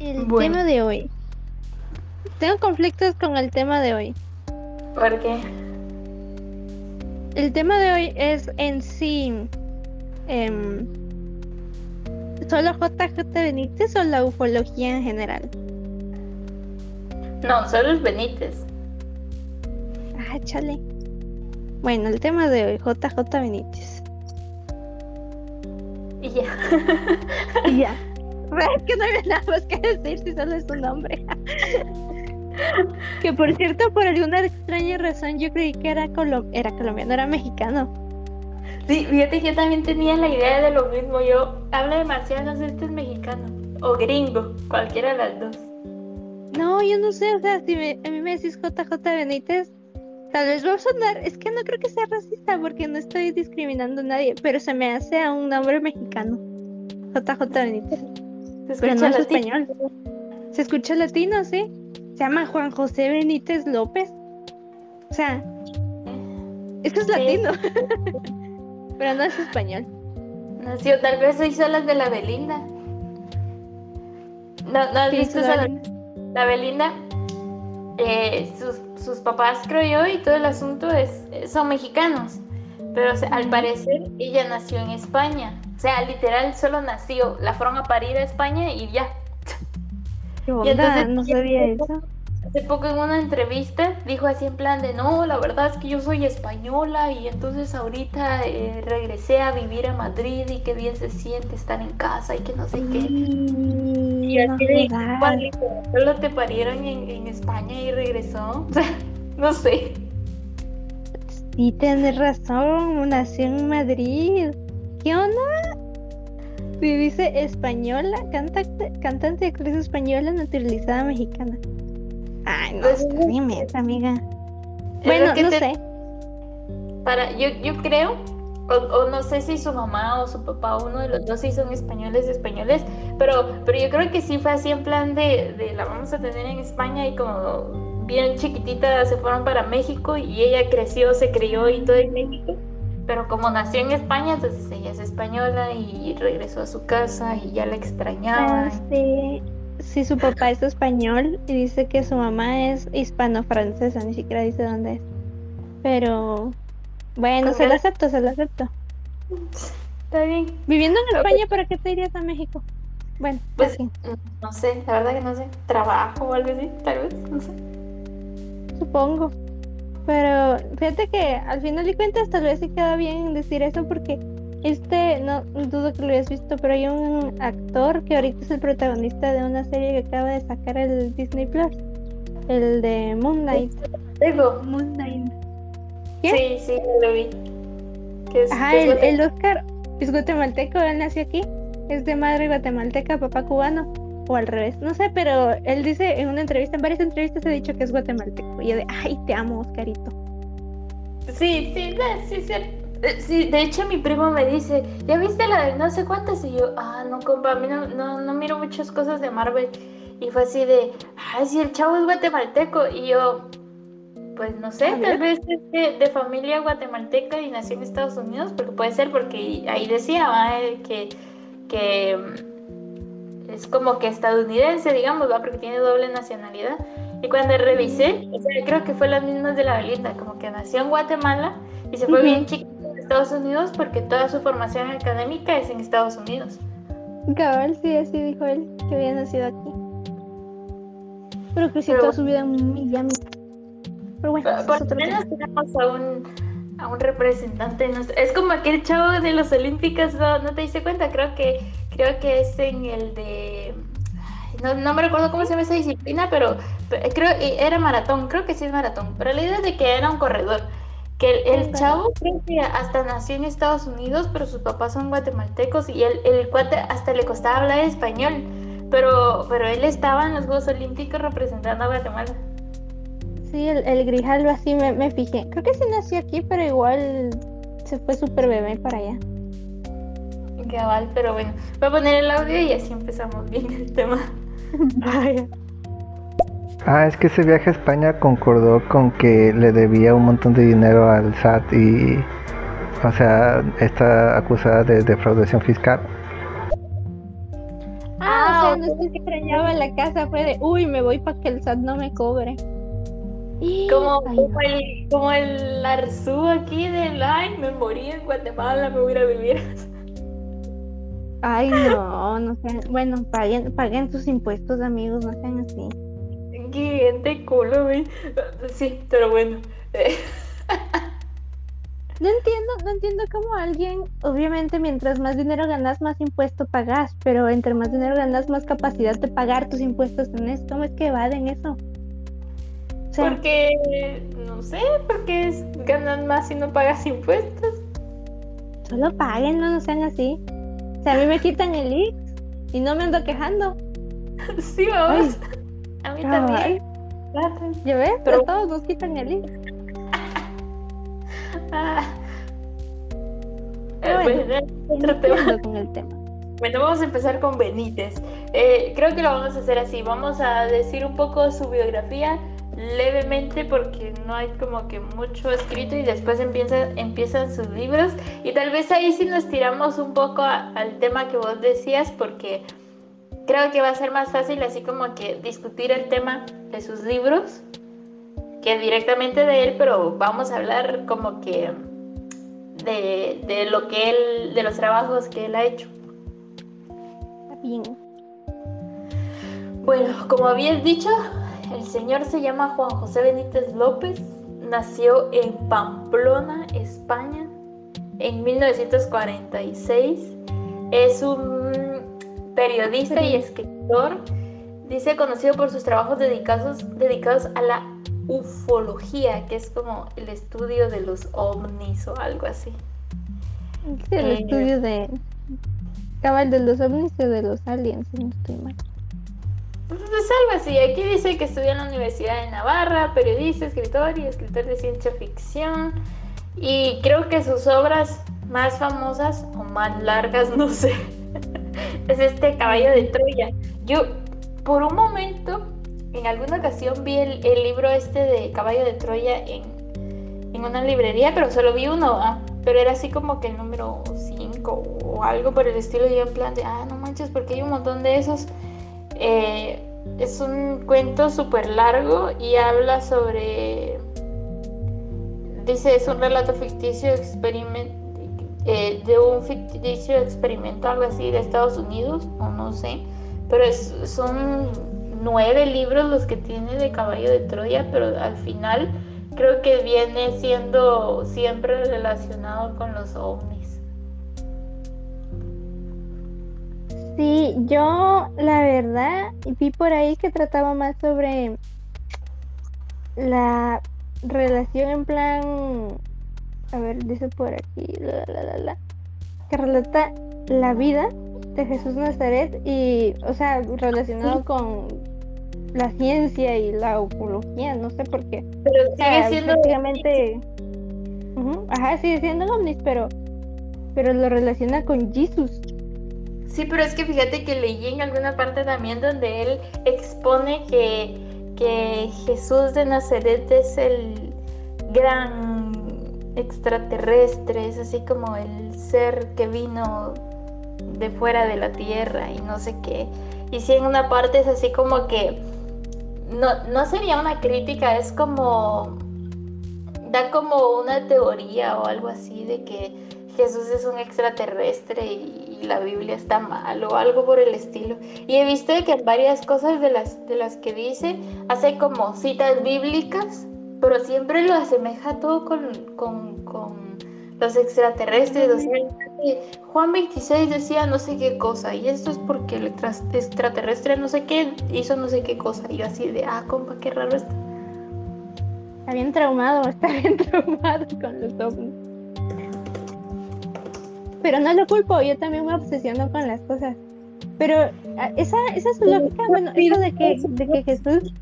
El Bueno. tema de hoy. Tengo conflictos con el tema de hoy. ¿Por qué? El tema de hoy es en sí. em, ¿Solo JJ Benítez o la ufología en general? No, solo es Benítez. Ah, chale. Bueno, el tema de hoy, JJ Benítez. Y ya. Y ya. Es que no hay nada más que decir si solo es su nombre. que por cierto, por alguna extraña razón, yo creí que era, colo- era colombiano, era mexicano. Sí, fíjate que yo también tenía la idea de lo mismo. Yo hablo de marcianos, este es mexicano. O gringo, cualquiera de las dos. No, yo no sé, o sea, si me- a mí me decís JJ Benítez, tal vez va a sonar, es que no creo que sea racista porque no estoy discriminando a nadie, pero se me hace a un nombre mexicano. JJ Benítez. Se Pero no es latino. español. Se escucha latino, sí. Se llama Juan José Benítez López. O sea, es Sí. latino. Pero no es español. Nació, tal vez hizo las de la Belinda. No, no has ¿Qué visto esa- la- La Belinda, eh, sus, sus papás, creo yo, y todo el asunto es, son mexicanos. Pero o sea, al parecer ella nació en España. O sea, literal, solo nació. La fueron a parir a España y ya. ¿Qué Y entonces- no sabía eso. Hace poco en una entrevista dijo así en plan de no, la verdad es que yo soy española y entonces ahorita eh, regresé a vivir a Madrid y qué bien se siente estar en casa y que no sé qué. Y Y no así de, jodas. "Juanito, solo te parieron en, en España y regresó. O sea, no sé. Sí, tienes razón, nació en Madrid. ¿Qué onda? Sí, dice española, cantante, cantante y actriz española naturalizada mexicana. Ay, no, Pues, amiga. Bueno, que no te- sé. Para, yo, yo creo, o, o no sé si su mamá o su papá, uno de los dos sí son españoles, españoles, pero, pero yo creo que sí fue así en plan de, de la vamos a tener en España y como bien chiquitita se fueron para México y ella creció, se crió y todo en México. Pero como nació en España, entonces ella es española y regresó a su casa y ya la extrañaba. Ah, sí. Sí, su papá es español y dice que su mamá es hispano-francesa, ni siquiera dice dónde es. Pero bueno, se lo acepto, se lo acepto. Está bien. Viviendo en España, ¿para qué te irías a México? Bueno, Pues así, no sé, la verdad que no sé. Trabajo o algo así, tal vez, no sé. supongo. Pero fíjate que al final de cuentas tal vez sí queda bien decir eso porque este, no dudo que lo hayas visto, pero hay un actor que ahorita es el protagonista de una serie que acaba de sacar el Disney Plus, el de Moon Knight. Digo, Moon Knight. ¿Qué? sí, sí, lo vi. Que es, Ajá, el, el Oscar es guatemalteco, él nació aquí, es de madre guatemalteca, papá cubano, o al revés, no sé, pero él dice en una entrevista, en varias entrevistas ha dicho que es guatemalteco, y yo de, ay, te amo, Oscarito. Sí, sí, sí, sí. Eh, Sí, de hecho mi primo me dice, ¿ya viste la de no sé cuántas? Y yo, ah, no, compa, a mí no, no, no miro muchas cosas de Marvel. Y fue así de, ay, sí, el chavo es guatemalteco. Y yo, pues no sé, tal vez es de, de familia guatemalteca y nació en Estados Unidos, porque puede ser, porque ahí decía. Eh, que, que es como que estadounidense, digamos, ¿va? porque tiene doble nacionalidad. Y cuando revisé, o sea, creo que fue las mismas de la Belinda, como que nació en Guatemala y se fue Ujú. bien chiquito a Estados Unidos porque toda su formación académica es en Estados Unidos. Cabal, sí, así dijo él, que había nacido aquí. Pero creció Pero- toda su vida en Miami. Pero bueno, Por, lo menos tema. tenemos a un, a un representante. nuestro- Es como aquel chavo de los Olímpicos, ¿no, ¿no te diste cuenta? Creo que, creo que es en el de... No, no me recuerdo cómo se llama esa disciplina, pero, pero creo era maratón, creo que sí es maratón. Pero la idea es de que era un corredor. Que el, chavo creo que hasta nació en Estados Unidos, pero sus papás son guatemaltecos y el, el cuate hasta le costaba hablar español. Pero, pero él estaba en los Juegos Olímpicos representando a Guatemala. Sí, el, el Grijalvo así me, me fijé. Creo que sí nació aquí, pero igual se fue súper bebé para allá. Cabal, pero bueno, voy a poner el audio y así empezamos bien el tema. Vaya. Ah, es que ese viaje a España concordó con que le debía un montón de dinero al SAT y, o sea, está acusada de defraudación fiscal. Ah, o sea, menos que extrañaba la casa fue de, uy, me voy para que el SAT no me cobre. Como, como, el, como el Arzú aquí de ay, me morí en Guatemala, me voy a vivir. Ay, no, no sean, bueno, paguen, paguen sus impuestos, amigos, no sean así. Qué culo, güey. Sí, pero bueno. No entiendo, no entiendo cómo alguien, obviamente mientras más dinero ganas, más impuesto pagas, pero entre más dinero ganas, más capacidad de pagar tus impuestos tenés. ¿Cómo es que evaden eso? porque, no sé, porque es, ganan más si no pagas impuestos. Solo paguen, no, no sean así. A mí me quitan el IX y no me ando quejando. Sí, vamos. a mí también. ¿Ya ves? Pero todos nos quitan el IX. ah. bueno, con el tema. Bueno, vamos a empezar con Benítez. Eh, creo que lo vamos a hacer así. Vamos a decir un poco su biografía levemente porque no hay como que mucho escrito y después empieza, empiezan sus libros y tal vez ahí sí nos tiramos un poco al tema que vos decías porque creo que va a ser más fácil así como que discutir el tema de sus libros que directamente de él, pero vamos a hablar como que de, de lo que él, de los trabajos que él ha hecho. Bien. Bueno, como habías dicho, el señor se llama Juan José Benítez López, nació en Pamplona, España, en 1946. Es un periodista y escritor, dice conocido por sus trabajos dedicados, dedicados a la ufología, que es como el estudio de los ovnis o algo así. el eh, estudio de cabal de los ovnis o de los aliens, no estoy mal. Pues algo así. Aquí dice que estudió en la Universidad de Navarra, periodista, escritor y escritor de ciencia ficción. Y creo que sus obras más famosas o más largas, no sé, es este caballo de Troya. Yo, por un momento, en alguna ocasión vi el, libro este de caballo de Troya en, en una librería, pero solo vi uno, ah, pero era así como que el número 5 o algo por el estilo. Y yo en plan de, ah, no manches, porque hay un montón de esos. Eh, es un cuento súper largo y habla sobre... Dice, es un relato ficticio eh, de un ficticio experimento, algo así, de Estados Unidos, o no sé, pero son nueve libros los que tiene de Caballo de Troya, pero al final creo que viene siendo siempre relacionado con los ovnis. Sí, yo la verdad vi por ahí que trataba más sobre la relación en plan, a ver, dice por aquí, la, la, la, que relata la vida de Jesús Nazaret y, o sea, relacionado con la ciencia y la ufología, no sé por qué. Pero sigue siendo prácticamente, ajá, sigue siendo ovnis, pero, pero lo relaciona con Jesús. Sí, pero es que fíjate que leí en alguna parte también donde él expone que, que Jesús de Nazaret es el gran extraterrestre, es así como el ser que vino de fuera de la tierra y no sé qué. Y si en una parte es así como que no, no sería una crítica, es como da como una teoría o algo así de que Jesús es un extraterrestre y, la Biblia está mal o algo por el estilo. Y he visto que en varias cosas de las, de las que dice hace como citas bíblicas, pero siempre lo asemeja todo con, los extraterrestres. Juan 26 decía no sé qué cosa, y esto es porque el extraterrestre no sé qué hizo no sé qué cosa. Y yo así de, ah, compa, qué raro está. Está bien traumado, está bien traumado con los ovnis pero no lo culpo, yo también me obsesiono con las cosas. Pero esa, esa es su lógica, bueno, eso de que, de que Jesús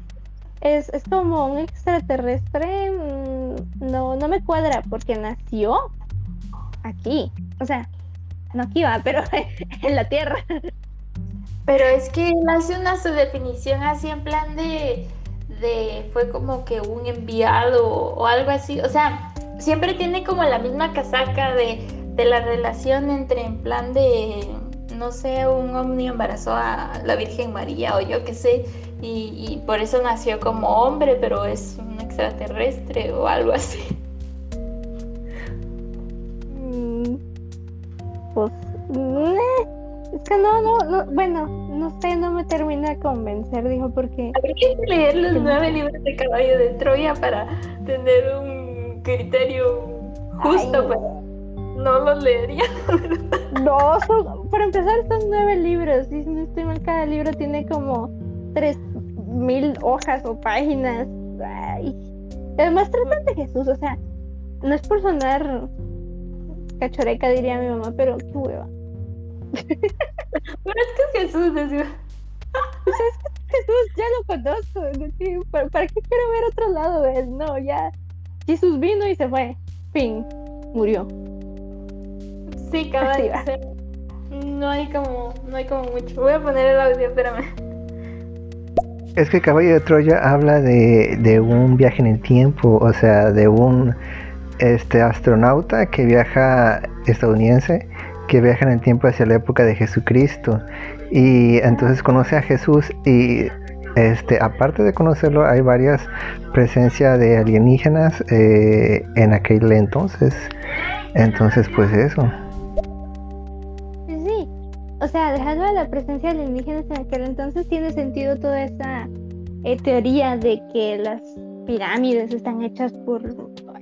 es, es como un extraterrestre, mm, no, no me cuadra, porque nació aquí, o sea, no aquí va, pero en la tierra. Pero es que él hace una su definición así en plan de, de, fue como que un enviado o algo así, o sea, siempre tiene como la misma casaca de de la relación entre en plan de no sé, un ovni embarazó a la Virgen María o yo qué sé, y, y por eso nació como hombre, pero es un extraterrestre o algo así. Mm, Pues, eh, es que no, no, no, bueno, no sé, no me termina de convencer, dijo, porque Habría que leer los nueve libros de Caballo de Troya para tener un criterio justo, Ay, pero no los leería. no, son, para empezar son nueve libros, y si no estoy mal, cada libro tiene como tres mil hojas o páginas. Ay. Además tratan de Jesús, o sea, no es por sonar cachoreca, diría mi mamá, pero qué hueva. Pero es que Jesús O sea, es que Jesús ya lo conozco. es ¿Para, para qué quiero ver otro lado él? No, ya. Jesús vino y se fue. Fin. Murió. Sí, o sea, no hay como, no hay como mucho. Voy a poner el audio, espérame. Es que Caballo de Troya habla de, de un viaje en el tiempo, o sea, de un este astronauta que viaja estadounidense que viaja en el tiempo hacia la época de Jesucristo y entonces conoce a Jesús y este aparte de conocerlo hay varias presencias de alienígenas eh, en aquel entonces entonces pues eso. O sea, dejando a la presencia de alienígenas en aquel entonces, tiene sentido toda esa eh, teoría de que las pirámides están hechas por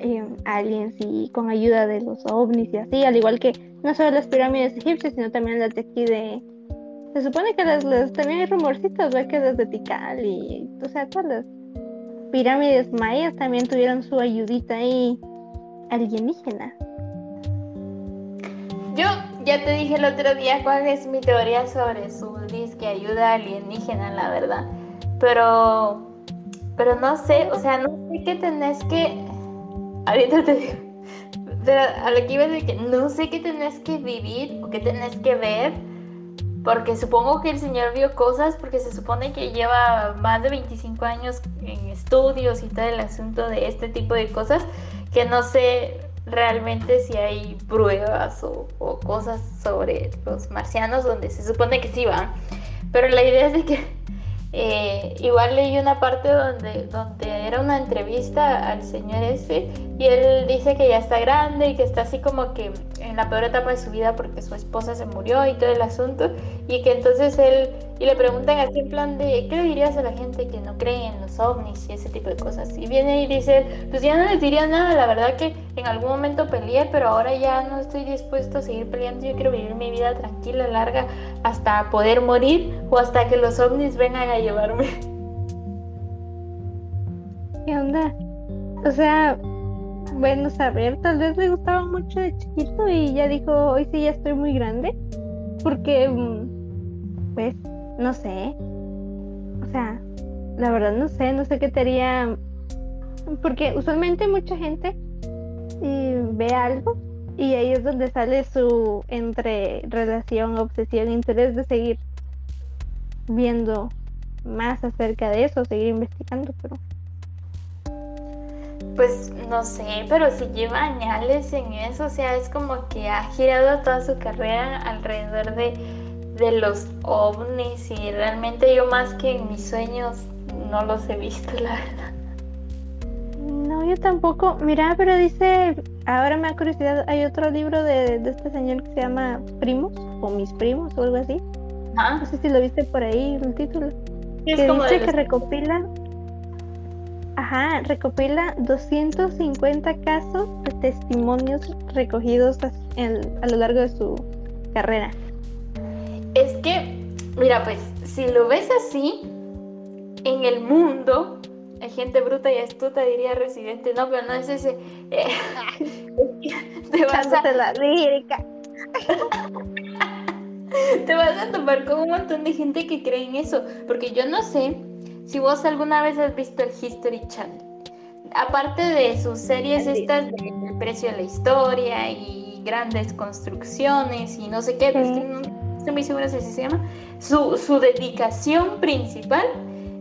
eh, aliens y con ayuda de los ovnis y así, al igual que no solo las pirámides egipcias, sino también las de aquí de... Se supone que las, las- también hay rumorcitos, ¿ve? Que las de Tikal y, o sea, todas las pirámides mayas también tuvieron su ayudita ahí alienígena. Yo ya te dije el otro día cuál es mi teoría sobre su disque ayuda alienígena, la verdad. Pero, pero no sé, o sea, no sé qué tenés que. Ahorita te digo. Pero a lo que iba a decir que no sé qué tenés que vivir o qué tenés que ver. Porque supongo que el señor vio cosas porque se supone que lleva más de 25 años en estudios y todo el asunto de este tipo de cosas que no sé realmente si hay pruebas o, cosas sobre los marcianos donde se supone que sí van. Pero la idea es de que eh, igual leí una parte donde, donde era una entrevista al señor ese y él dice que ya está grande y que está así como que en la peor etapa de su vida porque su esposa se murió y todo el asunto y que entonces él y le preguntan así en plan de ¿qué le dirías a la gente que no cree en los ovnis y ese tipo de cosas? Y viene y dice, pues ya no les diría nada, la verdad que en algún momento peleé, pero ahora ya no estoy dispuesto a seguir peleando, yo quiero vivir mi vida tranquila, larga, hasta poder morir o hasta que los ovnis vengan a llevarme. ¿Qué onda? O sea, bueno, saber, tal vez le gustaba mucho de chiquito y ya dijo, hoy sí ya estoy muy grande. Porque, mm, pues, no sé. O sea, la verdad no sé, no sé qué te haría. Porque usualmente mucha gente eh, ve algo y ahí es donde sale su entre relación, obsesión, interés de seguir viendo más acerca de eso, seguir investigando, pero Pues no sé, pero si lleva añales en eso, o sea, es como que ha girado toda su carrera alrededor de, de los ovnis y realmente yo más que en mis sueños no los he visto, la verdad. No, yo tampoco. Mira, pero dice, ahora me da curiosidad, hay otro libro de, de este señor que se llama Primos, o Mis Primos, o algo así. No sé si lo viste por ahí, el título. es que como dice que recopila, ajá, recopila 250 casos de testimonios recogidos a, en- a lo largo de su carrera. Es que, mira, pues, si lo ves así, en el mundo hay gente bruta y astuta, diría Residente, no, pero no es ese. eh, te, vas a, la lírica. te vas a topar con un montón de gente que cree en eso, porque yo no sé si vos alguna vez has visto el History Channel. Aparte de sus series Sí. estas de El precio de la historia y grandes construcciones y no sé qué, Sí. no estoy muy segura si así se llama, su, su dedicación principal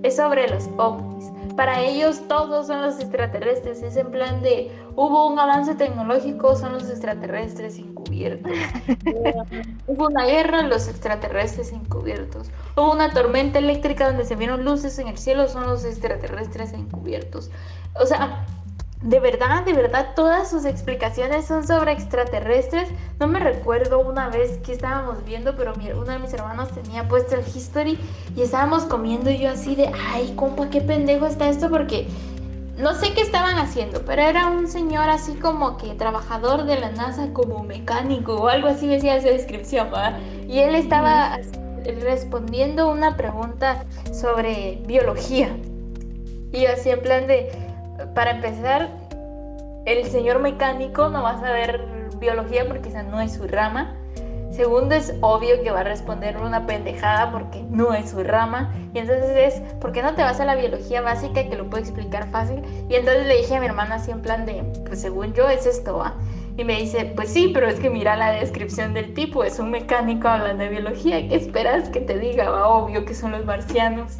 es sobre los ovnis. Para ellos todos son los extraterrestres. Es en plan de hubo un avance tecnológico, son los extraterrestres encubiertos. hubo una guerra, los extraterrestres encubiertos. Hubo una tormenta eléctrica donde se vieron luces en el cielo, son los extraterrestres encubiertos. O sea, de verdad, de verdad, todas sus explicaciones son sobre extraterrestres. No me recuerdo una vez que estábamos viendo, pero uno de mis hermanos tenía puesto el history y estábamos comiendo y yo así de, ay, compa, qué pendejo está esto porque no sé qué estaban haciendo, pero era un señor así como que trabajador de la NASA como mecánico o algo así decía su descripción, ¿verdad? Y él estaba respondiendo una pregunta sobre biología. Y así en plan de para empezar, el señor mecánico no va a saber biología porque esa no es su rama. Segundo, es obvio que va a responder una pendejada porque no es su rama. Y entonces es, ¿por qué no te vas a la biología básica que lo puedo explicar fácil? Y entonces le dije a mi hermana así en plan de, pues según yo es esto, ¿va? Y me dice, pues sí, pero es que mira la descripción del tipo, es un mecánico hablando de biología. ¿Qué esperas que te diga? Va, obvio que son los marcianos.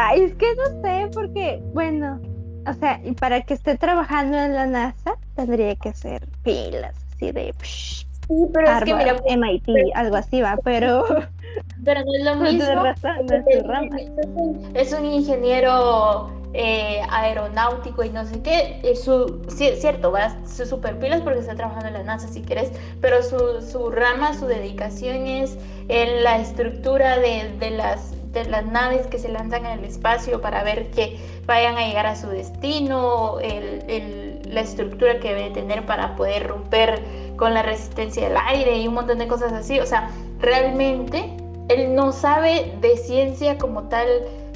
Ay, es que no sé, porque, bueno, o sea, y para que esté trabajando en la NASA, tendría que ser pilas, así de. sí, pero es que mira. MIT, algo así va, pero. Pero no es lo mismo. es, un, ingeniero eh, aeronáutico y no sé qué. Es su, cierto, va su super pilas porque está trabajando en la NASA si quieres, pero su, su rama, su dedicación es en la estructura de, de las de las naves que se lanzan en el espacio para ver que vayan a llegar a su destino, la estructura que debe tener para poder romper con la resistencia del aire y un montón de cosas así. O sea, realmente él no sabe de ciencia como tal.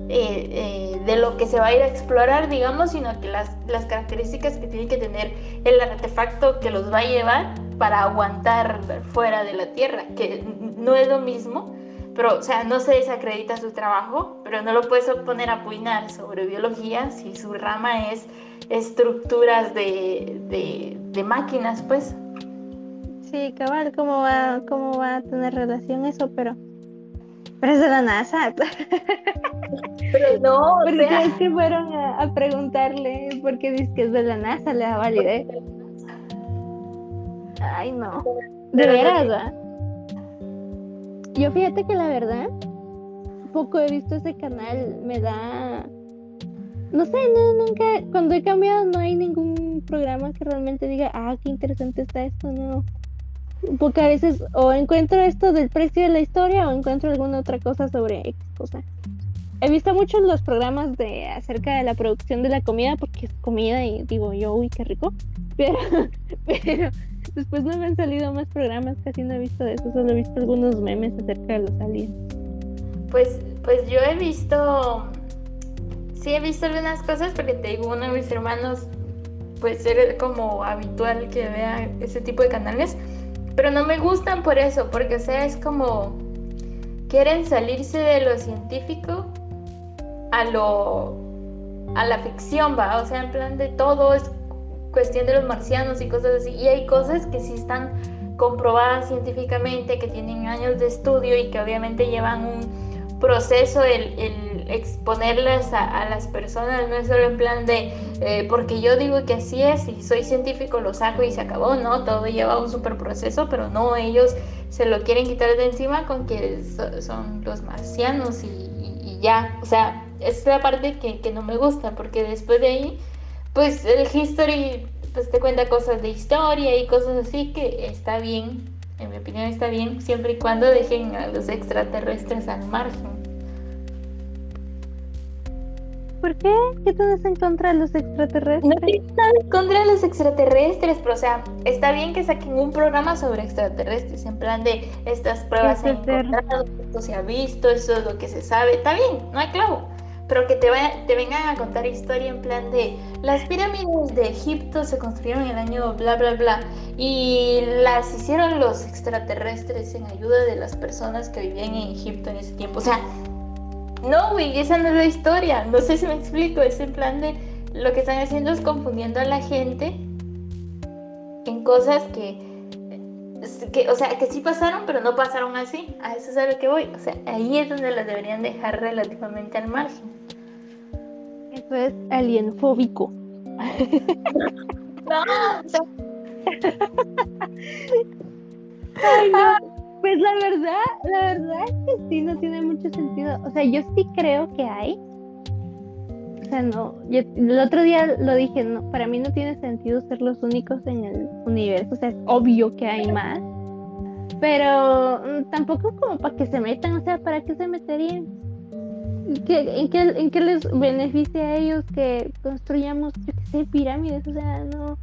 Eh, eh, de lo que se va a ir a explorar, digamos, sino que las, las características que tiene que tener el artefacto que los va a llevar para aguantar fuera de la Tierra, que no es lo mismo pero, o sea, no se desacredita su trabajo, pero no lo puedes poner a puinar sobre biología si su rama es estructuras de, de, máquinas, pues. Sí, cabal, ¿cómo va, ¿cómo va a tener relación eso? Pero, pero es de la NASA. Pero no, o sea... es que fueron a, preguntarle porque dice que es de la NASA, le da validez. Ay, no. De veras, yo fíjate que la verdad, poco he visto ese canal, me da... No sé, no, nunca, cuando he cambiado no hay ningún programa que realmente diga, ah, qué interesante está esto, no. Porque a veces o encuentro esto del precio de la historia o encuentro alguna otra cosa sobre X cosa. He visto muchos los programas de acerca de la producción de la comida porque es comida y digo yo, uy, qué rico. Pero, pero Después no me han salido más programas, casi no he visto eso, solo he visto algunos memes acerca de los aliens. Pues, pues yo he visto, sí he visto algunas cosas porque te digo, uno de mis hermanos, pues ser como habitual que vea ese tipo de canales, pero no me gustan por eso, porque o sea, es como, quieren salirse de lo científico a lo, a la ficción, va, o sea, en plan de todo es cuestión de los marcianos y cosas así. Y hay cosas que sí están comprobadas científicamente, que tienen años de estudio y que obviamente llevan un proceso el, exponerlas a, las personas, no es solo en plan de, eh, porque yo digo que así es y soy científico, lo saco y se acabó, no, todo lleva un super proceso, pero no, ellos se lo quieren quitar de encima con que son los marcianos y, ya, o sea, es la parte que, que no me gusta, porque después de ahí pues el history pues te cuenta cosas de historia y cosas así que está bien, en mi opinión está bien, siempre y cuando dejen a los extraterrestres al margen. ¿Por qué? ¿Qué tienes en contra de los extraterrestres? No tengo nada en contra de los extraterrestres, pero o sea, está bien que saquen un programa sobre extraterrestres, en plan de estas pruebas se han encontrado, esto se ha visto, eso es lo que se sabe, está bien, no hay clavo pero que te, te vengan a contar historia en plan de las pirámides de Egipto se construyeron en el año bla bla bla y las hicieron los extraterrestres en ayuda de las personas que vivían en Egipto en ese tiempo. O sea, no, güey, esa no es la historia. No sé si me explico. Es en plan de lo que están haciendo es confundiendo a la gente en cosas que que, o sea, que sí pasaron, pero no pasaron así. A eso es a lo que voy. O sea, ahí es donde las deberían dejar relativamente al margen. Eso es alienfóbico. No, Ay, no. Pues la verdad, la verdad es que sí, no tiene mucho sentido. O sea, yo sí creo que hay. Sea, no. El otro día lo dije, no, para mí no tiene sentido ser los únicos en el universo. O sea, es obvio que hay más. Pero mm, tampoco como para que se metan, o sea, ¿para qué se meterían? ¿Qué- en, qué, ¿En qué les beneficia a ellos que construyamos, yo qué sé, pirámides? O sea, no.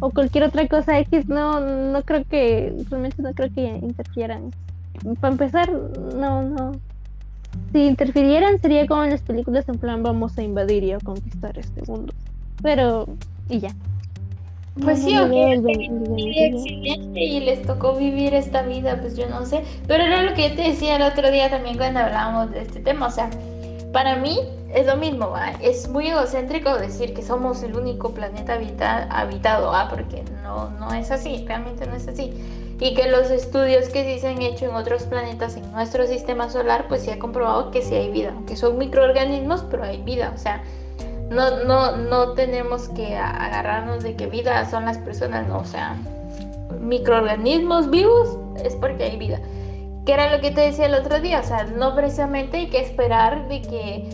O cualquier otra cosa X, no, no creo que, realmente no creo que interfieran. Para empezar, no, no. Si interfirieran sería como en las películas en plan vamos a invadir y a conquistar este mundo. Pero, y ya. Pues No, sí, no accidente y les tocó vivir esta vida, pues yo no sé. Pero era lo que yo te decía el otro día también cuando hablábamos de este tema. O sea, para mí es lo mismo, ¿va? es muy egocéntrico decir que somos el único planeta habita- habitado, ¿va? porque no, no es así, realmente no es así. Y que los estudios que sí se han hecho en otros planetas en nuestro sistema solar, pues sí ha comprobado que sí hay vida, aunque son microorganismos, pero hay vida, o sea, no, no, no tenemos que agarrarnos de que vida son las personas, no, o sea, microorganismos vivos es porque hay vida. Que era lo que te decía el otro día, o sea, no precisamente hay que esperar de que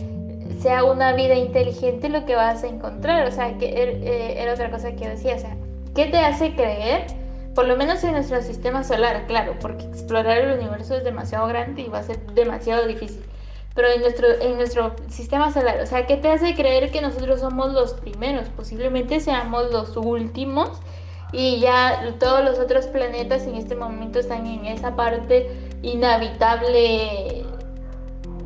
sea una vida inteligente lo que vas a encontrar, o sea, que er- eh, era otra cosa que decía, o sea, ¿qué te hace creer? Por lo menos en nuestro sistema solar, claro, porque explorar el universo es demasiado grande y va a ser demasiado difícil pero en nuestro, en nuestro sistema solar. O sea, ¿qué te hace creer que nosotros somos los primeros? Posiblemente seamos los últimos y ya todos los otros planetas en este momento están en esa parte inhabitable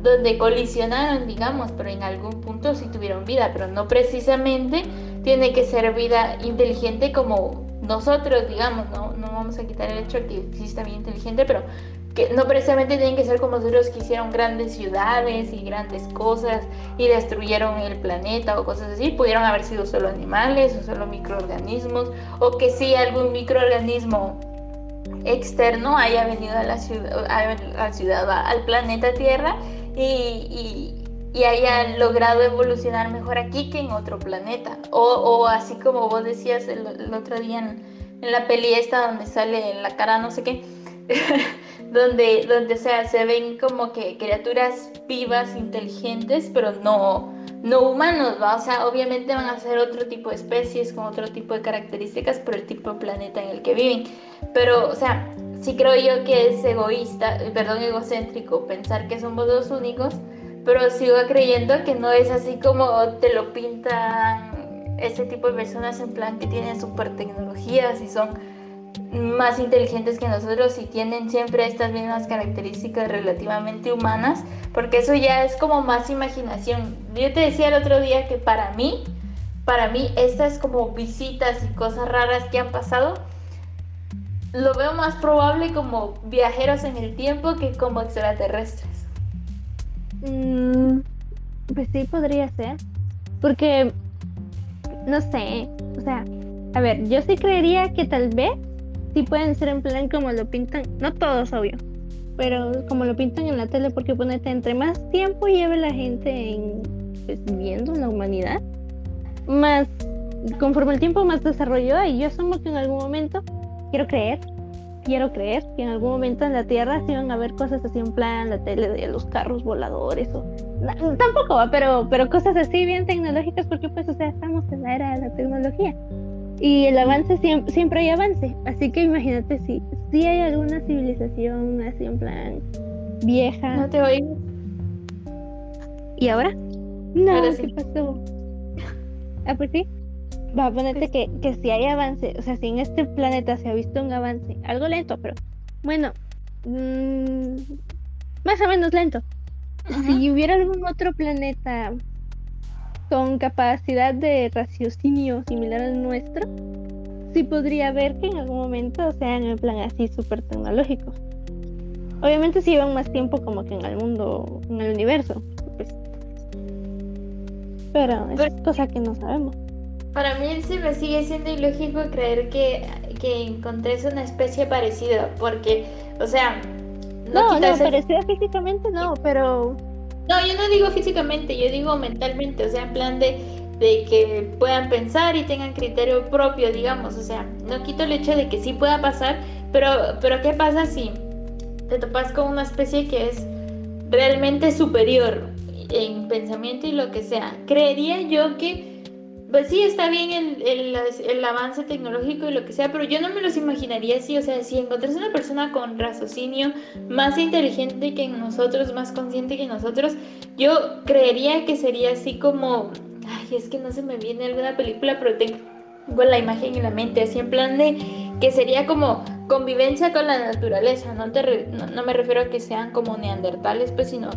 donde colisionaron, digamos, pero en algún punto sí tuvieron vida, pero no precisamente tiene que ser vida inteligente como nosotros, digamos, no, no vamos a quitar el hecho de que exista vida inteligente, pero que no precisamente tienen que ser como nosotros que hicieron grandes ciudades y grandes cosas y destruyeron el planeta o cosas así, pudieron haber sido solo animales o solo microorganismos o que sí algún microorganismo externo haya venido a la ciudad, a la ciudad al planeta Tierra y- y haya logrado evolucionar mejor aquí que en otro planeta. O, o así como vos decías el, el otro día en, en la peli esta donde sale en la cara no sé qué, donde, donde o sea, se ven como que criaturas vivas, inteligentes, pero no, no humanos, ¿va? O sea, obviamente van a ser otro tipo de especies con otro tipo de características por el tipo de planeta en el que viven. Pero, o sea, sí creo yo que es egoísta, eh, perdón, egocéntrico pensar que somos los únicos, pero sigo creyendo que no es así como te lo pintan ese tipo de personas en plan que tienen super tecnologías y son más inteligentes que nosotros y tienen siempre estas mismas características relativamente humanas, porque eso ya es como más imaginación. Yo te decía el otro día que para mí, para mí estas como visitas y cosas raras que han pasado, lo veo más probable como viajeros en el tiempo que como extraterrestres. Mm, pues sí, podría ser. Porque, no sé, o sea, a ver, yo sí creería que tal vez sí pueden ser en plan como lo pintan, no todos, obvio, pero como lo pintan en la tele, porque ponete, entre más tiempo lleve la gente en, pues, viviendo en la humanidad, más, conforme el tiempo más desarrolló, y yo asumo que en algún momento, quiero creer, quiero creer que en algún momento en la Tierra se iban a ver cosas así en plan la tele de los carros voladores o tampoco va, pero pero cosas así bien tecnológicas porque pues o sea estamos en la era de la tecnología y el avance siempre, siempre hay avance. Así que imagínate si si hay alguna civilización así en plan vieja. No te oigo. y ahora no Ahora qué pasó ah pues sí va a ponerte que, que si hay avance, o sea, si en este planeta se ha visto un avance, algo lento, pero bueno, mm, más o menos lento. Si hubiera algún otro planeta con capacidad de raciocinio similar al nuestro, sí podría haber que en algún momento sean en plan así súper tecnológicos. Obviamente si llevan más tiempo como que en el mundo, en el universo. pues. Pero es Pero- cosa que no sabemos. Para mí sí me sigue siendo ilógico creer que, que encontrés una especie parecida, porque, o sea, No, no, el- parecida físicamente no, pero No, yo no digo físicamente, yo digo mentalmente, o sea, en plan de, de que puedan pensar y tengan criterio propio, digamos, o sea, no quito el hecho de que sí pueda pasar, pero, pero ¿qué pasa si te topas con una especie que es realmente superior en pensamiento y lo que sea? Creería yo que pues sí, está bien el, el, avance tecnológico y lo que sea, pero yo no me los imaginaría así. O sea, si encontrás una persona con raciocinio más inteligente que nosotros, más consciente que nosotros, yo creería que sería así como. Ay, es que no se me viene alguna película, pero tengo la imagen en la mente, así en plan de que sería como convivencia con la naturaleza. No, te no me refiero a que sean como neandertales, pues, sino,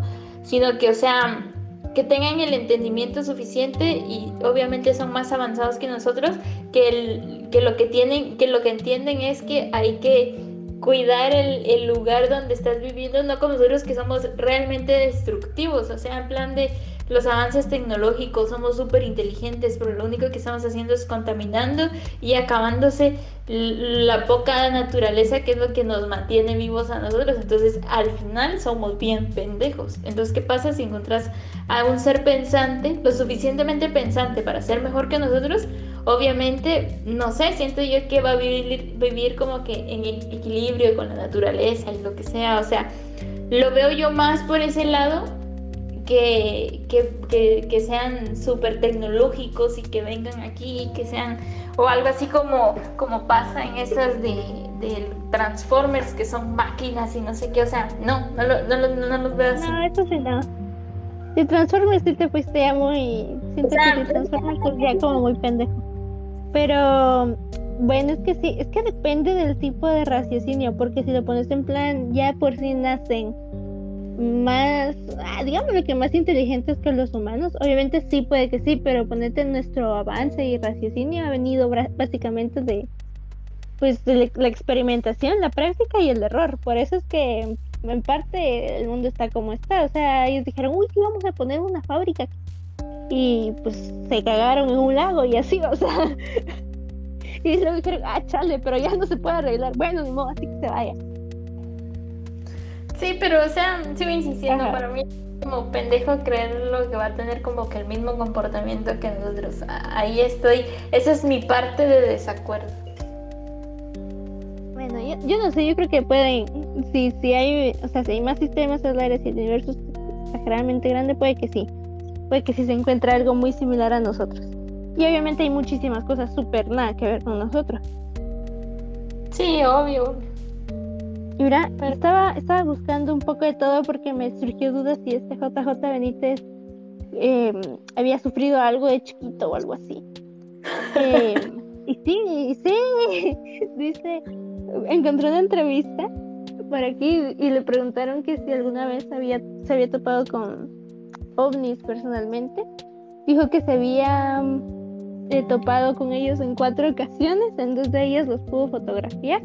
sino que, o sea que tengan el entendimiento suficiente y obviamente son más avanzados que nosotros, que, el, que lo que tienen, que lo que entienden es que hay que cuidar el, el, lugar donde estás viviendo, no como nosotros que somos realmente destructivos, o sea, en plan de los avances tecnológicos, somos súper inteligentes, pero lo único que estamos haciendo es contaminando y acabándose la poca naturaleza que es lo que nos mantiene vivos a nosotros. Entonces, al final somos bien pendejos. Entonces, ¿qué pasa si encuentras a un ser pensante, lo suficientemente pensante para ser mejor que nosotros? Obviamente, no sé, siento yo que va a vivir, vivir como que en equilibrio con la naturaleza y lo que sea. O sea, lo veo yo más por ese lado que, que, que, sean súper tecnológicos y que vengan aquí y que sean, o algo así como, como pasa en esas de, de Transformers que son máquinas y no sé qué, o sea, no, no, no, no, los veo así. No, eso sí no. De Transformers sí te fuiste ya muy, siento que de Transformers ya como muy pendejo. Pero bueno, es que sí, es que depende del tipo de raciocinio, porque si lo pones en plan, ya por sí nacen más, ah, digamos lo que más inteligentes que los humanos. Obviamente sí puede que sí, pero ponete nuestro avance y raciocinio ha venido básicamente de pues de la experimentación, la práctica y el error. Por eso es que en parte el mundo está como está. O sea, ellos dijeron, uy, sí, vamos a poner una fábrica. Y pues se cagaron en un lago y así, o sea. y luego dijeron, ah, chale, pero ya no se puede arreglar. Bueno, ni modo, así que se vaya. Sí, pero o sea, sigo insistiendo, para mí como pendejo creerlo que va a tener como que el mismo comportamiento que nosotros. Ahí estoy, esa es mi parte de desacuerdo. Bueno, yo, no sé, yo creo que pueden, si, si hay, o sea, si hay más sistemas solares y el universo es exageradamente grande, puede que sí. Puede que sí se encuentre algo muy similar a nosotros. Y obviamente hay muchísimas cosas súper nada que ver con nosotros. Sí, obvio. Y mira, estaba, estaba buscando un poco de todo porque me surgió duda si este JJ Benítez em, había sufrido algo de chiquito o algo así. Em, y sí, sí, dice, encontré una entrevista por aquí y le preguntaron que si alguna vez había, se había topado con ovnis personalmente. Dijo que se había eh, topado con ellos en cuatro ocasiones, en dos de ellas los pudo fotografiar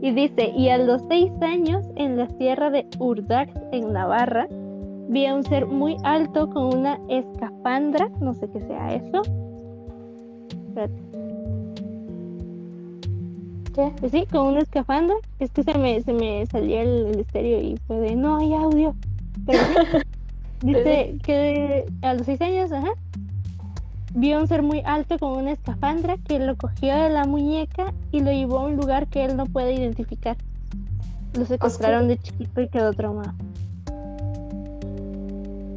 y dice, y a los seis años, en la sierra de Urdax, en Navarra, vi a un ser muy alto con una escafandra, no sé qué sea eso. Espérate. ¿Qué? Pues sí, con una escafandra. Es que se me, se me salió el, estéreo y fue de, no hay audio. Pero dice que a los seis años, ajá, Vio un ser muy alto con una escafandra que lo cogió de la muñeca y lo llevó a un lugar que él no puede identificar. Lo secuestraron de chiquito y quedó traumado.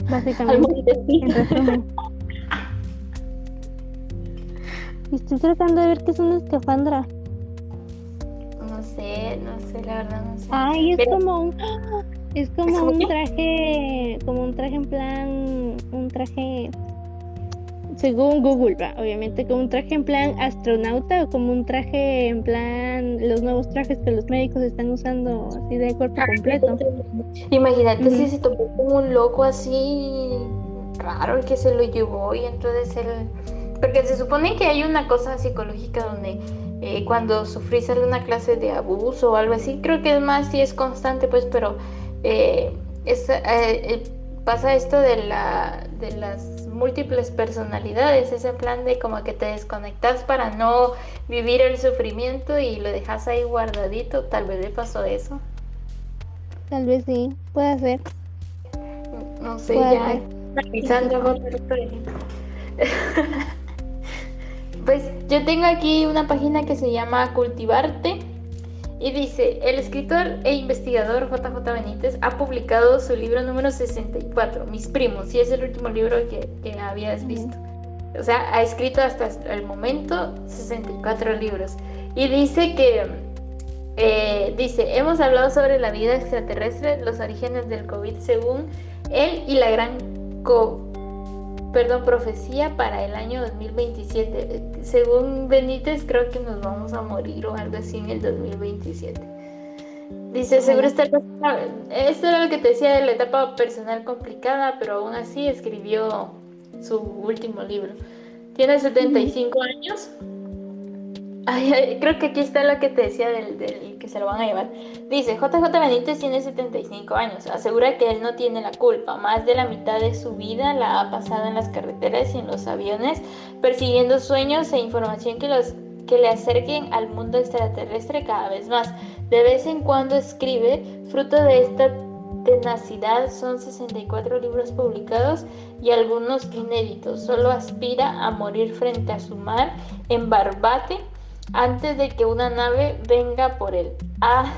Básicamente, en resumen. Estoy tratando de ver qué es una escafandra. No sé, no sé, la verdad no sé. Ay, es como un es como un traje, como un traje en plan, un traje según Google, obviamente como un traje en plan astronauta o como un traje en plan los nuevos trajes que los médicos están usando así de cuerpo ah, completo. Imagínate si se topó como un loco así raro el que se lo llevó y entonces él... Porque se supone que hay una cosa psicológica donde eh, cuando sufrís alguna clase de abuso o algo así, creo que es más si es constante pues, pero eh, es, eh, pasa esto de, la, de las múltiples personalidades, ese plan de como que te desconectas para no vivir el sufrimiento y lo dejas ahí guardadito, tal vez le pasó eso. Tal vez sí, puede ser. No sé, ya Pues yo tengo aquí una página que se llama Cultivarte y dice, el escritor e investigador JJ Benítez ha publicado su libro número 64, Mis primos, y es el último libro que, que habías visto. O sea, ha escrito hasta el momento 64 libros. Y dice que, eh, dice, hemos hablado sobre la vida extraterrestre, los orígenes del COVID según él y la gran perdón, profecía para el año 2027. Según Benítez, creo que nos vamos a morir o algo así en el 2027. Dice, seguro está... Esto era lo que te decía de la etapa personal complicada, pero aún así escribió su último libro. Tiene 75 años Ay, creo que aquí está lo que te decía del, que se lo van a llevar. Dice, JJ Benítez tiene 75 años. Asegura que él no tiene la culpa. Más de la mitad de su vida la ha pasado en las carreteras y en los aviones, persiguiendo sueños e información que, los, que le acerquen al mundo extraterrestre cada vez más. De vez en cuando escribe, fruto de esta tenacidad son 64 libros publicados y algunos inéditos. Solo aspira a morir frente a su mar en Barbate antes de que una nave venga por él. Ha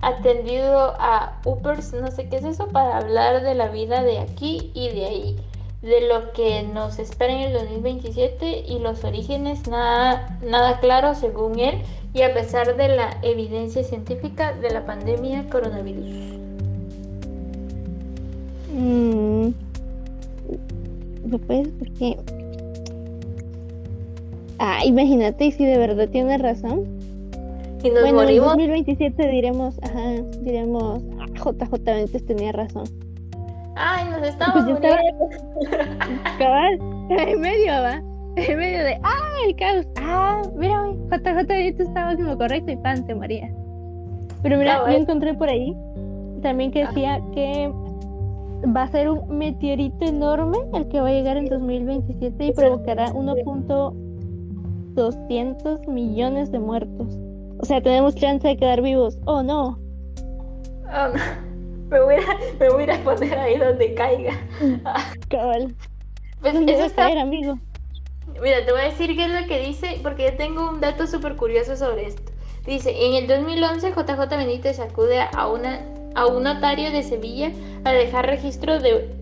atendido a Uppers, no sé qué es eso, para hablar de la vida de aquí y de ahí, de lo que nos espera en el 2027 y los orígenes nada, nada claro según él y a pesar de la evidencia científica de la pandemia coronavirus. Mm. Pues porque Ah, imagínate, y si de verdad tiene razón. Si nos bueno, en 2027 diremos, ajá, diremos, ah, JJ Benítez tenía razón. Ay, nos estamos pues muriendo. cabal, en medio va, en medio de, ah, el caos, ah, mira, JJ Benítez estaba haciendo correcto y pan, te María. Pero mira, yo encontré por ahí también que decía que va a ser un meteorito enorme el que va a llegar en 2027 y provocará 1. 200 millones de muertos. O sea, tenemos chance de quedar vivos. Oh, no. Oh, no. Me voy, a, me voy a poner ahí donde caiga. Cabal. Pues eso está... caer, amigo? Mira, te voy a decir qué es lo que dice, porque yo tengo un dato súper curioso sobre esto. Dice, en el 2011 JJ Benítez acude a, una, a un notario de Sevilla a dejar registro de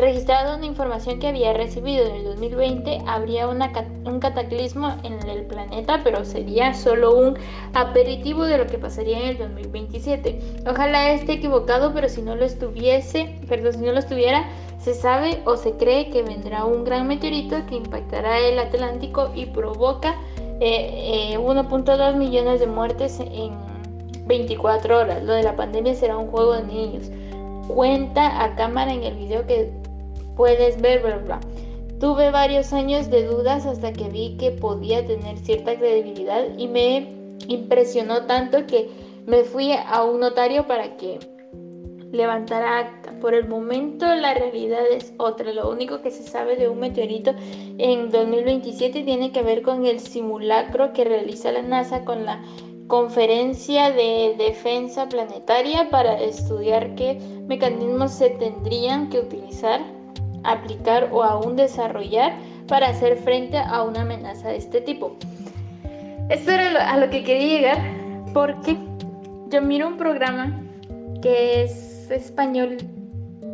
Registrado una información que había recibido en el 2020, habría un cataclismo en el planeta, pero sería solo un aperitivo de lo que pasaría en el 2027. Ojalá esté equivocado, pero si no lo estuviese, perdón, si no lo estuviera, se sabe o se cree que vendrá un gran meteorito que impactará el Atlántico y provoca 1.2 eh, eh, millones de muertes en 24 horas. Lo de la pandemia será un juego de niños. Cuenta a cámara en el video que puedes ver, bla, Tuve varios años de dudas hasta que vi que podía tener cierta credibilidad y me impresionó tanto que me fui a un notario para que levantara acta. Por el momento la realidad es otra. Lo único que se sabe de un meteorito en 2027 tiene que ver con el simulacro que realiza la NASA con la conferencia de defensa planetaria para estudiar qué mecanismos se tendrían que utilizar aplicar o aún desarrollar para hacer frente a una amenaza de este tipo. Esto era a lo que quería llegar porque yo miro un programa que es español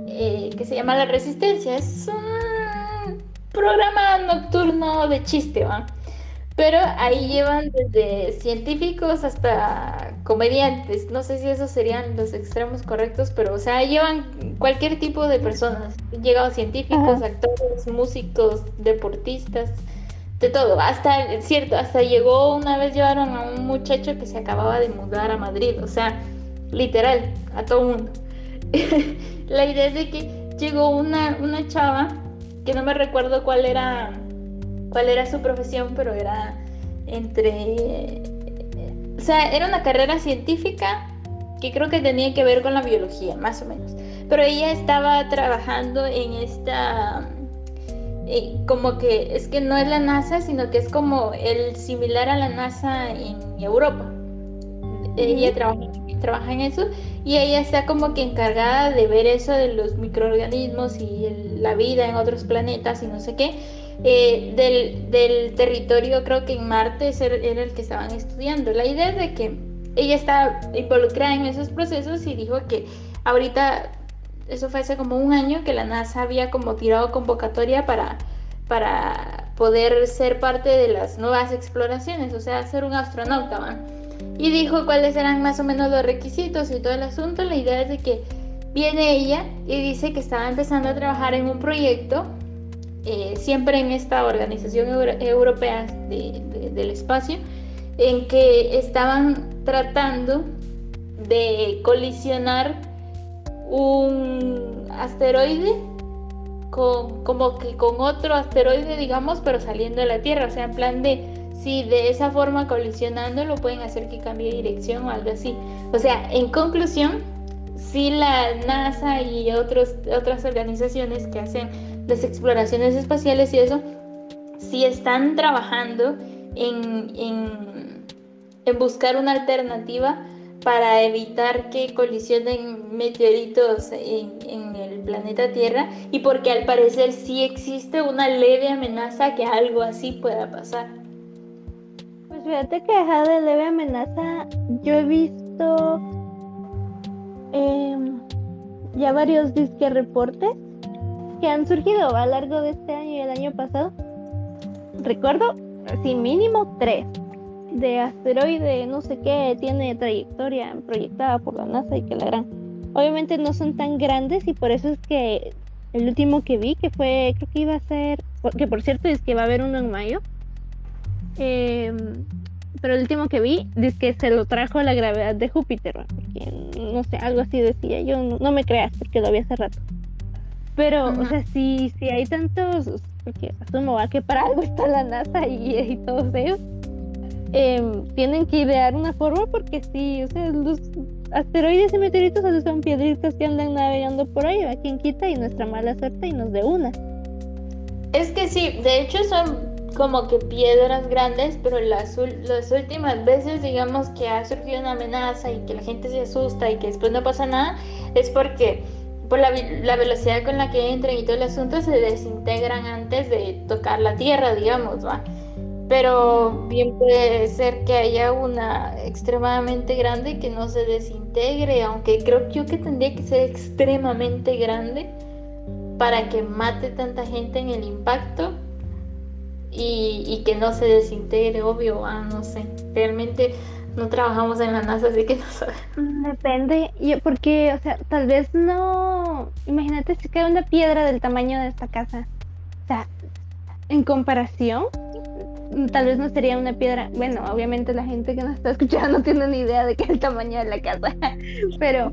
eh, que se llama La Resistencia. Es un programa nocturno de chiste, ¿va? Pero ahí llevan desde científicos hasta comediantes. No sé si esos serían los extremos correctos, pero o sea, llevan cualquier tipo de personas. Llegado científicos, actores, músicos, deportistas, de todo. Hasta, cierto, hasta llegó una vez llevaron a un muchacho que se acababa de mudar a Madrid. O sea, literal, a todo mundo. La idea es de que llegó una, una chava, que no me recuerdo cuál era cuál era su profesión, pero era entre... O sea, era una carrera científica que creo que tenía que ver con la biología, más o menos. Pero ella estaba trabajando en esta... Eh, como que es que no es la NASA, sino que es como el similar a la NASA en Europa. Ella trabaja trabaja en eso y ella está como que encargada de ver eso de los microorganismos y la vida en otros planetas y no sé qué. Eh, del, del, territorio, creo que en Marte era el que estaban estudiando. La idea es de que ella está involucrada en esos procesos y dijo que ahorita, eso fue hace como un año, que la NASA había como tirado convocatoria para, para poder ser parte de las nuevas exploraciones, o sea, ser un astronauta. Y dijo cuáles eran más o menos los requisitos y todo el asunto. La idea es de que viene ella y dice que estaba empezando a trabajar en un proyecto, eh, siempre en esta organización europea del espacio, en que estaban tratando de colisionar un asteroide con, como que con otro asteroide, digamos, pero saliendo de la Tierra, o sea, en plan de si de esa forma colisionando lo pueden hacer que cambie de dirección o algo así. O sea, en conclusión, si la NASA y otros, otras organizaciones que hacen las exploraciones espaciales y eso, si están trabajando en, en, en buscar una alternativa para evitar que colisionen meteoritos en, el planeta Tierra y porque al parecer sí existe una leve amenaza que algo así pueda pasar. Pues fíjate que dejar de leve amenaza, yo he visto em, ya varios disque reportes que han surgido a lo largo de este año y el año pasado. Recuerdo, así mínimo tres de asteroide, no sé qué, tiene trayectoria proyectada por la NASA y que la gran. Obviamente no son tan grandes y por eso es que el último que vi, que fue, creo que iba a ser, que por cierto es que va a haber uno en mayo, em, pero el último que vi dice que se lo trajo la gravedad de Júpiter, porque no sé, algo así decía yo, no, me creas porque lo vi hace rato. Pero, o sea, si, si hay tantos, porque asumo que para algo está la NASA y, y todos ellos, Em, tienen que idear una forma porque sí, o sea, los asteroides y meteoritos son piedritas que andan navegando por ahí, a quien quita y nuestra mala suerte y nos de una. Es que sí, de hecho son como que piedras grandes, pero las, las últimas veces, digamos, que ha surgido una amenaza y que la gente se asusta y que después no pasa nada, es porque por la, la, velocidad con la que entran y todo el asunto se desintegran antes de tocar la Tierra, digamos, ¿va? pero bien puede ser que haya una extremadamente grande que no se desintegre, aunque creo yo que tendría que ser extremadamente grande para que mate tanta gente en el impacto y, que no se desintegre, obvio, ah, no sé, realmente no trabajamos en la NASA, así que no sabemos. Depende, yo, porque, o sea, tal vez no, imagínate si cae una piedra del tamaño de esta casa, o sea, en comparación, tal vez no sería una piedra. Bueno, obviamente la gente que nos está escuchando no tiene ni idea de qué es el tamaño de la casa, pero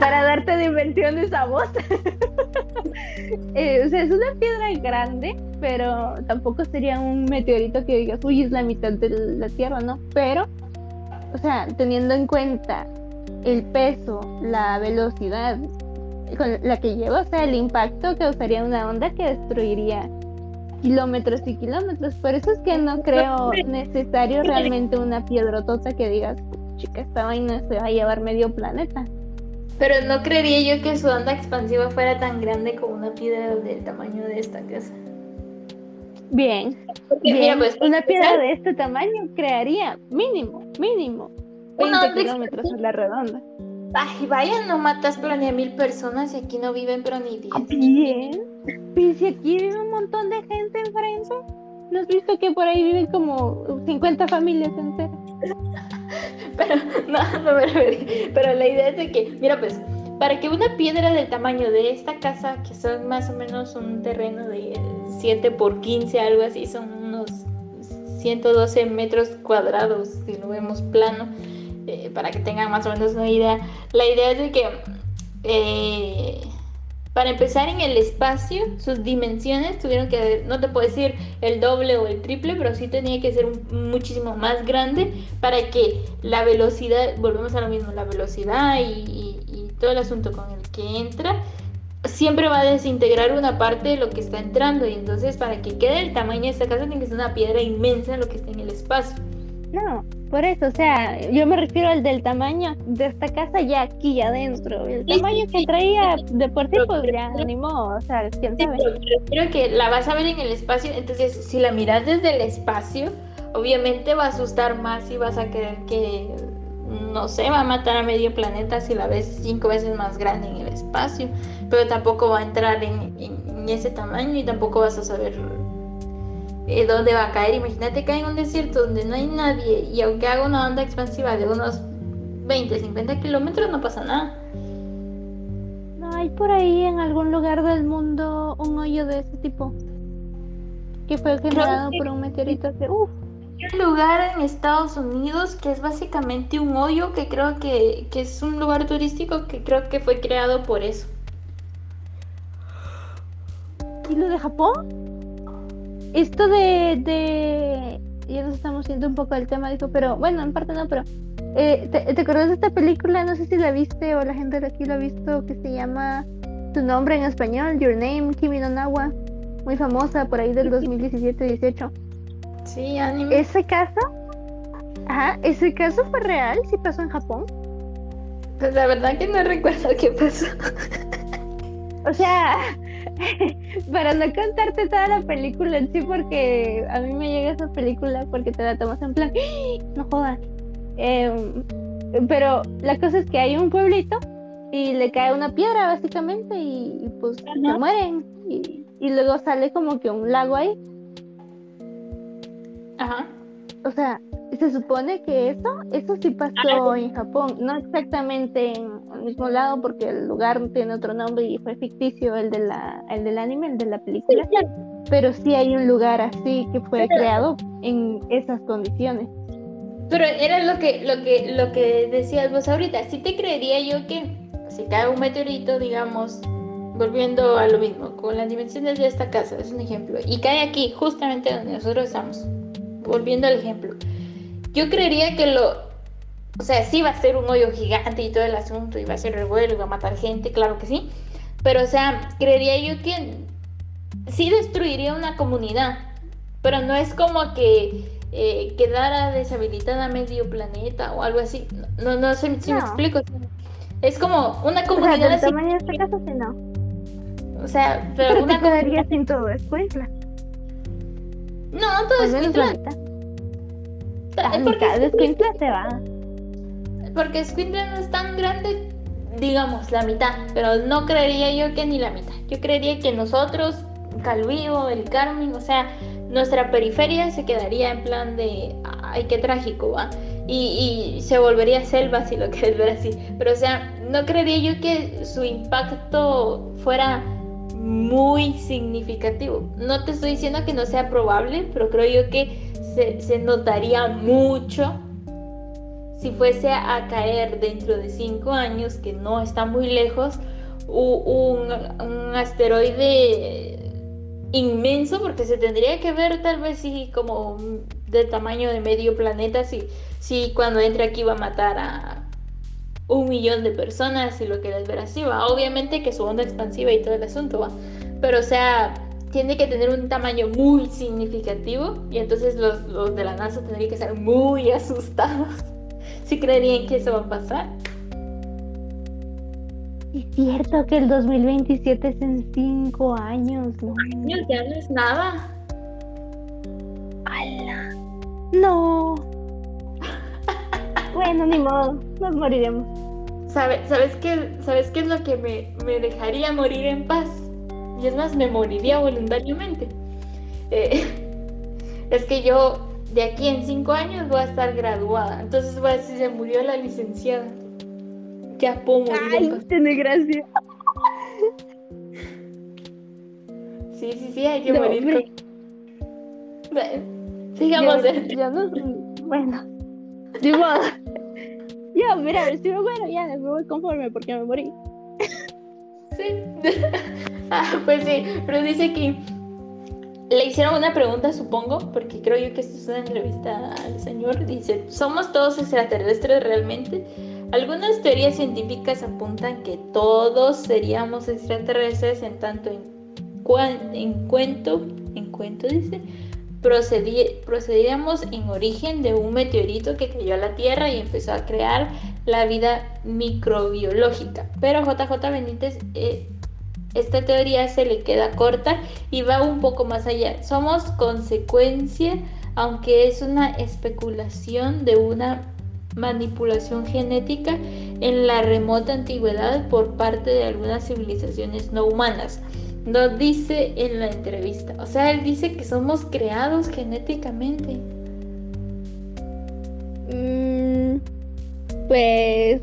para darte dimensiones a vos, eh, o sea, es una piedra grande, pero tampoco sería un meteorito que digas, uy, es la mitad de la Tierra, ¿no? Pero, o sea, teniendo en cuenta el peso, la velocidad con la que lleva, o sea, el impacto causaría una onda que destruiría kilómetros y kilómetros. Por eso es que no creo necesario realmente una piedrotota que digas, chica, esta vaina se va a llevar medio planeta. Pero no creería yo que su onda expansiva fuera tan grande como una piedra del tamaño de esta casa. Bien. bien. Pues, una piedra de este tamaño crearía mínimo, mínimo 20 kilómetros en la redonda. Ay, vaya, no matas pero ni a mil personas y aquí no viven pero ni diez. Bien. Y si aquí vive un montón de gente enfrente, ¿no has visto que por ahí viven como 50 familias enteras? pero, no, no me referí. Pero la idea es de que, mira pues, para que una piedra del tamaño de esta casa, que son más o menos un terreno de 7 por 15, algo así, son unos 112 metros cuadrados, si lo vemos plano, eh, para que tengan más o menos una idea. La idea es de que eh, para empezar en el espacio, sus dimensiones tuvieron que, no te puedo decir el doble o el triple, pero sí tenía que ser muchísimo más grande para que la velocidad, volvemos a lo mismo, la velocidad y, todo el asunto con el que entra, siempre va a desintegrar una parte de lo que está entrando y entonces para que quede el tamaño de esta casa tiene que ser una piedra inmensa lo que está en el espacio. No, Por eso, o sea, yo me refiero al del tamaño de esta casa ya aquí adentro. El tamaño que traía de por sí, pues ya animó, o sea, quién sabe. creo que la vas a ver en el espacio, entonces si la miras desde el espacio, obviamente va a asustar más y vas a creer que, no sé, va a matar a medio planeta si la ves cinco veces más grande en el espacio, pero tampoco va a entrar en, en ese tamaño y tampoco vas a saber eh, dónde va a caer. Imagínate caer en un desierto donde no hay nadie y aunque haga una onda expansiva de unos 20, 50 kilómetros, no pasa nada. No hay por ahí en algún lugar del mundo un hoyo de ese tipo que fue generado por un meteorito hace Hay un lugar en Estados Unidos que es básicamente un hoyo que creo que, que es un lugar turístico que creo que fue creado por eso. ¿Y lo de Japón? esto de, de, ya nos estamos yendo un poco del tema, dijo, pero bueno, en parte no, pero eh, ¿te, ¿te, acuerdas de esta película? No sé si la viste o la gente de aquí la ha visto, que se llama Tu nombre en español, Your Name, Kimi no Nawa, muy famosa por ahí del 2017-18. Sí, anime. Ese caso, ajá, ese caso fue real, sí pasó en Japón. Pues la verdad que no recuerdo qué pasó. o sea, para no contarte toda la película en sí, porque a mí me llega esa película porque te la tomas en plan, ¡Ah! no jodas. Em, pero la cosa es que hay un pueblito y le cae una piedra básicamente y, pues se mueren y, y, luego sale como que un lago ahí. Ajá. O sea, se supone que eso, eso sí pasó en Japón, no exactamente en el mismo lado porque el lugar tiene otro nombre y fue ficticio el de la, el del anime, el de la película, pero sí hay un lugar así que fue creado en esas condiciones. Pero era lo que, lo que, lo que decías vos ahorita, sí te creería yo que si cae un meteorito, digamos, volviendo a lo mismo, con las dimensiones de esta casa, es un ejemplo, y cae aquí, justamente donde nosotros estamos, volviendo al ejemplo yo creería que lo, o sea, sí va a ser un hoyo gigante y todo el asunto, y va a ser revuelo, y va a matar gente, claro que sí. Pero, o sea, creería yo que sí destruiría una comunidad. Pero no es como que eh, quedara deshabilitada medio planeta o algo así. No, no sé si me explico. Es como una comunidad. O sea, tamaño de este caso, sí, no. O sea, pero, pero una te quedaría sin todo, es no todo es la mitad de Squintla se va. Porque Squintla no es tan grande, digamos, la mitad. Pero no creería yo que ni la mitad. Yo creería que nosotros, Calvío, el Carmen, o sea, nuestra periferia se quedaría en plan de, ay, qué trágico, ¿va? Y, y, se volvería selva si lo quieres ver así. Pero, o sea, no creería yo que su impacto fuera muy significativo. No te estoy diciendo que no sea probable, pero creo yo que se, notaría mucho si fuese a caer dentro de cinco años, que no está muy lejos, un, un, asteroide inmenso, porque se tendría que ver tal vez sí como del tamaño de medio planeta, si, si cuando entre aquí va a matar a un millón de personas, si lo quieres ver así, va. Obviamente que su onda expansiva y todo el asunto va. Pero o sea, tiene que tener un tamaño muy significativo y entonces los, los de la NASA tendrían que estar muy asustados si creerían que eso va a pasar. Es cierto que el 2027 es en 5 años, ¿no? Años ya no es nada. ¡Hala! No. Bueno, ni modo, nos moriremos. ¿Sabes, sabes, qué, ¿Sabes qué es lo que me, me dejaría morir en paz? y es más, me moriría voluntariamente. Eh, es que yo de aquí en cinco años voy a estar graduada, entonces voy a decir, se murió la licenciada. Ya puedo morir. Ay, tiene gracia. Sí, sí, sí, hay que morir. sigamos. Ya, no, bueno, digo, yo, mira, si bueno, ya me voy conforme porque me morí. Sí. ah, pues sí, pero dice que le hicieron una pregunta, supongo, porque creo yo que esto es una entrevista al señor. Dice, ¿somos todos extraterrestres realmente? Algunas teorías científicas apuntan que todos seríamos extraterrestres en tanto en, en cuento, en cuento dice, procedíamos en origen de un meteorito que cayó a la Tierra y empezó a crear la vida microbiológica. Pero JJ Benítez, eh, esta teoría se le queda corta y va un poco más allá. Somos consecuencia, aunque es una especulación de una manipulación genética en la remota antigüedad por parte de algunas civilizaciones no humanas. No dice en la entrevista. O sea, él dice que somos creados genéticamente. Mm, pues...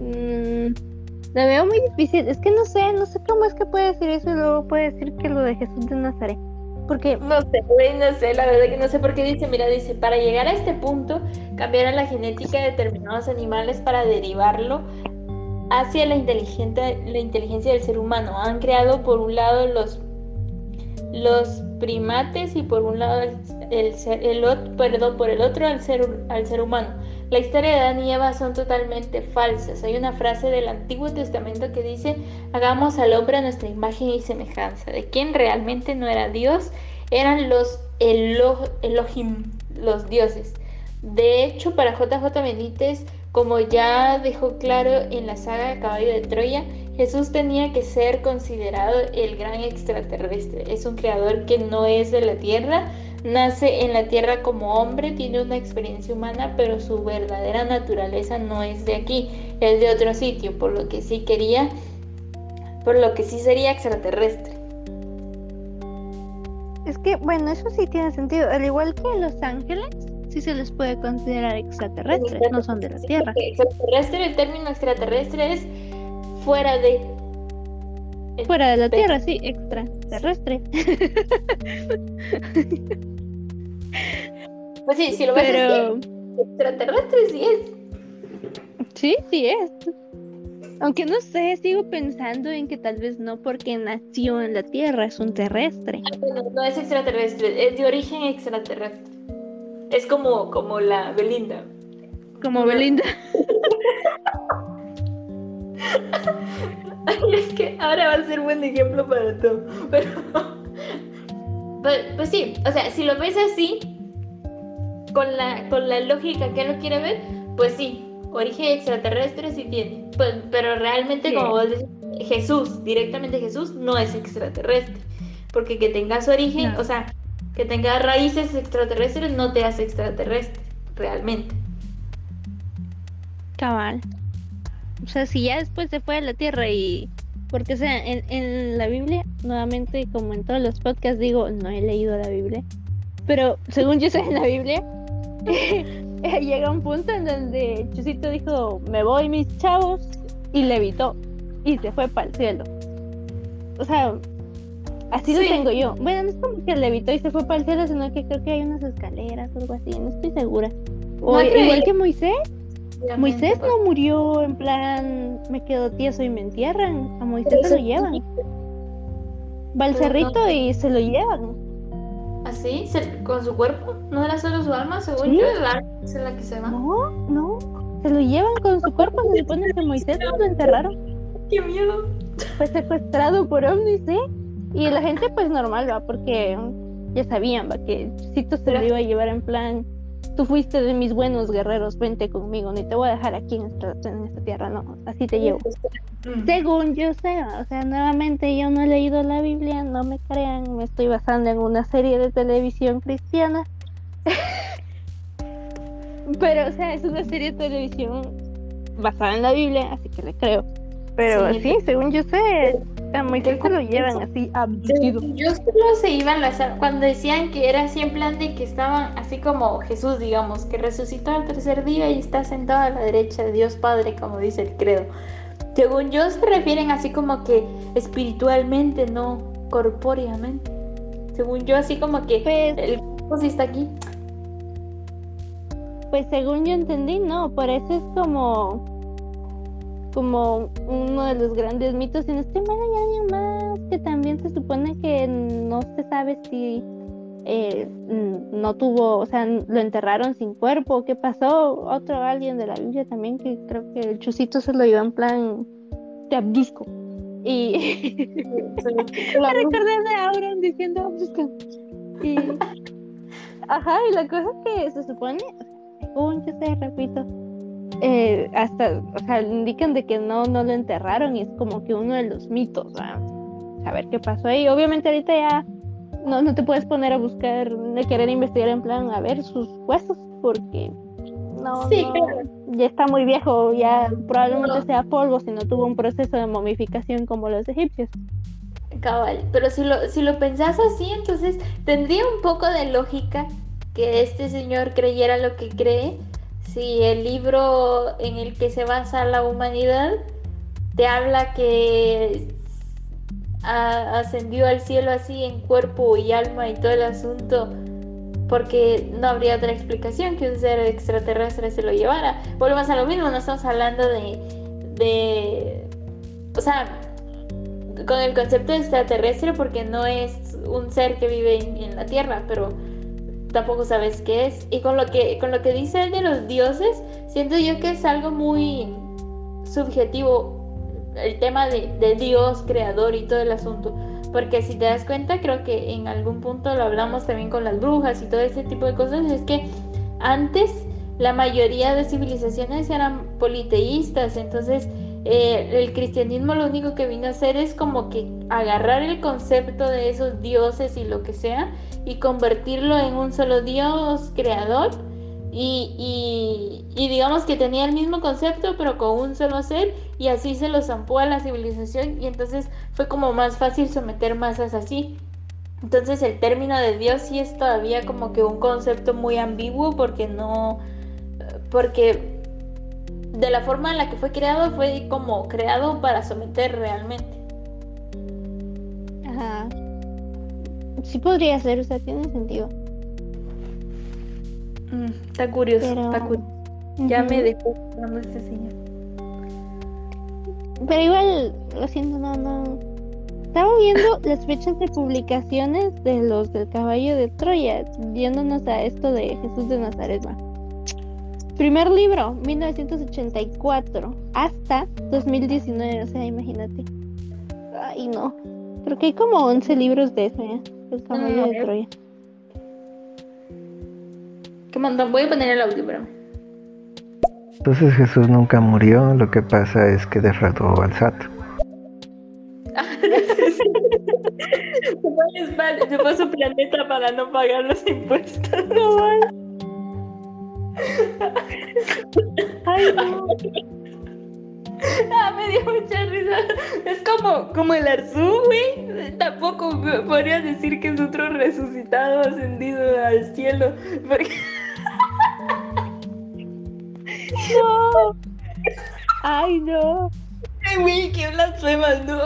Mm, la veo muy difícil. Es que no sé, no sé cómo es que puede decir eso y luego puede decir que lo de Jesús de Nazaret. Porque... No sé, no sé, la verdad que no sé por qué dice, mira, dice, para llegar a este punto, cambiaron la genética de determinados animales para derivarlo hacia la, la inteligencia del ser humano. Han creado por un lado los, los primates y por un lado el, el, perdón, por el otro al ser, al ser humano. La historia de Adán y Eva son totalmente falsas. Hay una frase del Antiguo Testamento que dice, hagamos al hombre a nuestra imagen y semejanza. De quien realmente no era Dios, eran los Elohim, los dioses. De hecho, para JJ Benítez, como ya dejó claro en la saga Caballo de Troya, Jesús tenía que ser considerado el gran extraterrestre. Es un creador que no es de la tierra, nace en la tierra como hombre, tiene una experiencia humana, pero su verdadera naturaleza no es de aquí, es de otro sitio, por lo que sí quería, por lo que sí sería extraterrestre. Es que, bueno, eso sí tiene sentido, al igual que Los Ángeles, sí se les puede considerar extraterrestres, no son de la Tierra. Extraterrestre, el término extraterrestre es fuera de. Fuera de la Tierra, sí, extraterrestre. pues sí, si lo ves Pero... extraterrestre sí es. Sí, sí es. Aunque no sé, sigo pensando en que tal vez no porque nació en la Tierra, es un terrestre. Ah, no es extraterrestre, es de origen extraterrestre. Es como, como la Belinda. Como Belinda. es que ahora va a ser buen ejemplo para todo. Pero, pues, pues, sí, o sea, si lo ves así, con la, con la lógica que lo quiere ver, pues sí, origen extraterrestre sí tiene. Pues, pero realmente, como vos decís, Jesús, directamente Jesús, no es extraterrestre. Porque que tenga su origen, o sea, que tenga raíces extraterrestres no te hace extraterrestre, realmente. Cabal. O sea, si ya después se fue a la Tierra y... Porque, o sea, en, la Biblia, nuevamente, como en todos los podcasts, digo, no he leído la Biblia. Pero según yo sé en la Biblia, llega un punto en donde Chusito dijo, me voy mis chavos, y levitó, y se fue para el cielo. O sea, Así lo tengo yo. Bueno, no es como que levitó y se fue para el cielo, sino que creo que hay unas escaleras o algo así, no estoy segura. O igual que Moisés. Moisés no murió en plan, me quedo tieso y me entierran. A Moisés se lo llevan. Va al cerrito y se lo llevan. ¿Así? ¿Con su cuerpo? ¿No era solo su alma? Según yo, el alma es la que se va. No, no. Se lo llevan con su cuerpo. Se supone que Moisés no lo enterraron. ¡Qué miedo! Fue secuestrado por ovnis, ¿eh? Y la gente pues normal va, porque ya sabían va que Cito se lo iba a llevar en plan, tú fuiste de mis buenos guerreros, vente conmigo, ni te voy a dejar aquí en esta, en esta tierra, no, así te llevo. Mm. Según yo sé, o sea, nuevamente yo no he leído la Biblia, no me crean, me estoy basando en una serie de televisión cristiana. Pero, o sea, es una serie de televisión basada en la Biblia, así que le creo. Pero sí, según yo sé, a Moisés se lo llevan así abducido. Yo solo se iban las cuando decían que era así en plan de que estaban así como Jesús, digamos, que resucitó al tercer día y está sentado a la derecha de Dios Padre, como dice el credo. Según yo se refieren así como que espiritualmente, no corpóreamente. Según yo así como que pues, el cuerpo sí está aquí. Pues según yo entendí, no, por eso es como como uno de los grandes mitos y en este mal hay año más que también se supone que no se sabe si eh, no tuvo, o sea, lo enterraron sin cuerpo, ¿qué pasó? Otro alguien de la Biblia también que creo que el chusito se lo iba en plan te abduzco. Y me recordé de Auron diciendo abduzco. Y Ajá, y la cosa es que se supone, según yo sé, repito, eh, hasta, o sea, indican de que no, no lo enterraron y es como que uno de los mitos, ¿verdad? A ver qué pasó ahí. Obviamente ahorita ya no, no te puedes poner a buscar, de querer investigar en plan a ver sus huesos, porque no, Sí, no, claro. ya está muy viejo, ya probablemente sea polvo si no tuvo un proceso de momificación como los egipcios. Cabal, pero si lo, si lo pensás así, entonces tendría un poco de lógica que este señor creyera lo que cree si el libro en el que se basa la humanidad te habla que ascendió al cielo así en cuerpo y alma y todo el asunto porque no habría otra explicación que un ser extraterrestre se lo llevara. Volvemos a lo mismo, no estamos hablando de, de o sea, con el concepto de extraterrestre porque no es un ser que vive en la Tierra, pero tampoco sabes qué es. Y con lo que, con lo que dice de los dioses, siento yo que es algo muy subjetivo el tema de, de Dios, creador y todo el asunto. Porque si te das cuenta, creo que en algún punto lo hablamos también con las brujas y todo ese tipo de cosas, es que antes la mayoría de civilizaciones eran politeístas, entonces eh, el cristianismo lo único que vino a hacer es como que agarrar el concepto de esos dioses y lo que sea y convertirlo en un solo dios creador y, y- y digamos que tenía el mismo concepto pero con un solo ser y así se lo zampó a la civilización y entonces fue como más fácil someter masas así. Entonces el término de Dios sí es todavía como que un concepto muy ambiguo porque no, porque de la forma en la que fue creado fue como creado para someter realmente. Ajá. Sí podría ser, o sea, tiene sentido. Mm, está curioso, Pero- está curioso. Ya me dejó hablando este señor. Pero igual, lo siento, no, no. Estaba viendo las fechas de publicaciones de los del caballo de Troya, viéndonos a esto de Jesús de Nazaret. va. Primer libro, 1984, hasta 2019, o sea, imagínate. Ay, no. Creo que hay como 11 libros de eso, ¿ya? El caballo de. Troya. ¿Qué montón? Voy a poner el audio, pero. Entonces Jesús nunca murió, lo que pasa es que defraudó al SAT. Se fue a su planeta para no pagar los impuestos. Ay, no. Ah, me dio mucha risa. Es como, como el Arzú, güey. Tampoco p- podrías decir que es otro resucitado ascendido al cielo. Porque No. Ay, no. Ay, güey, qué blasfemas, ¿no?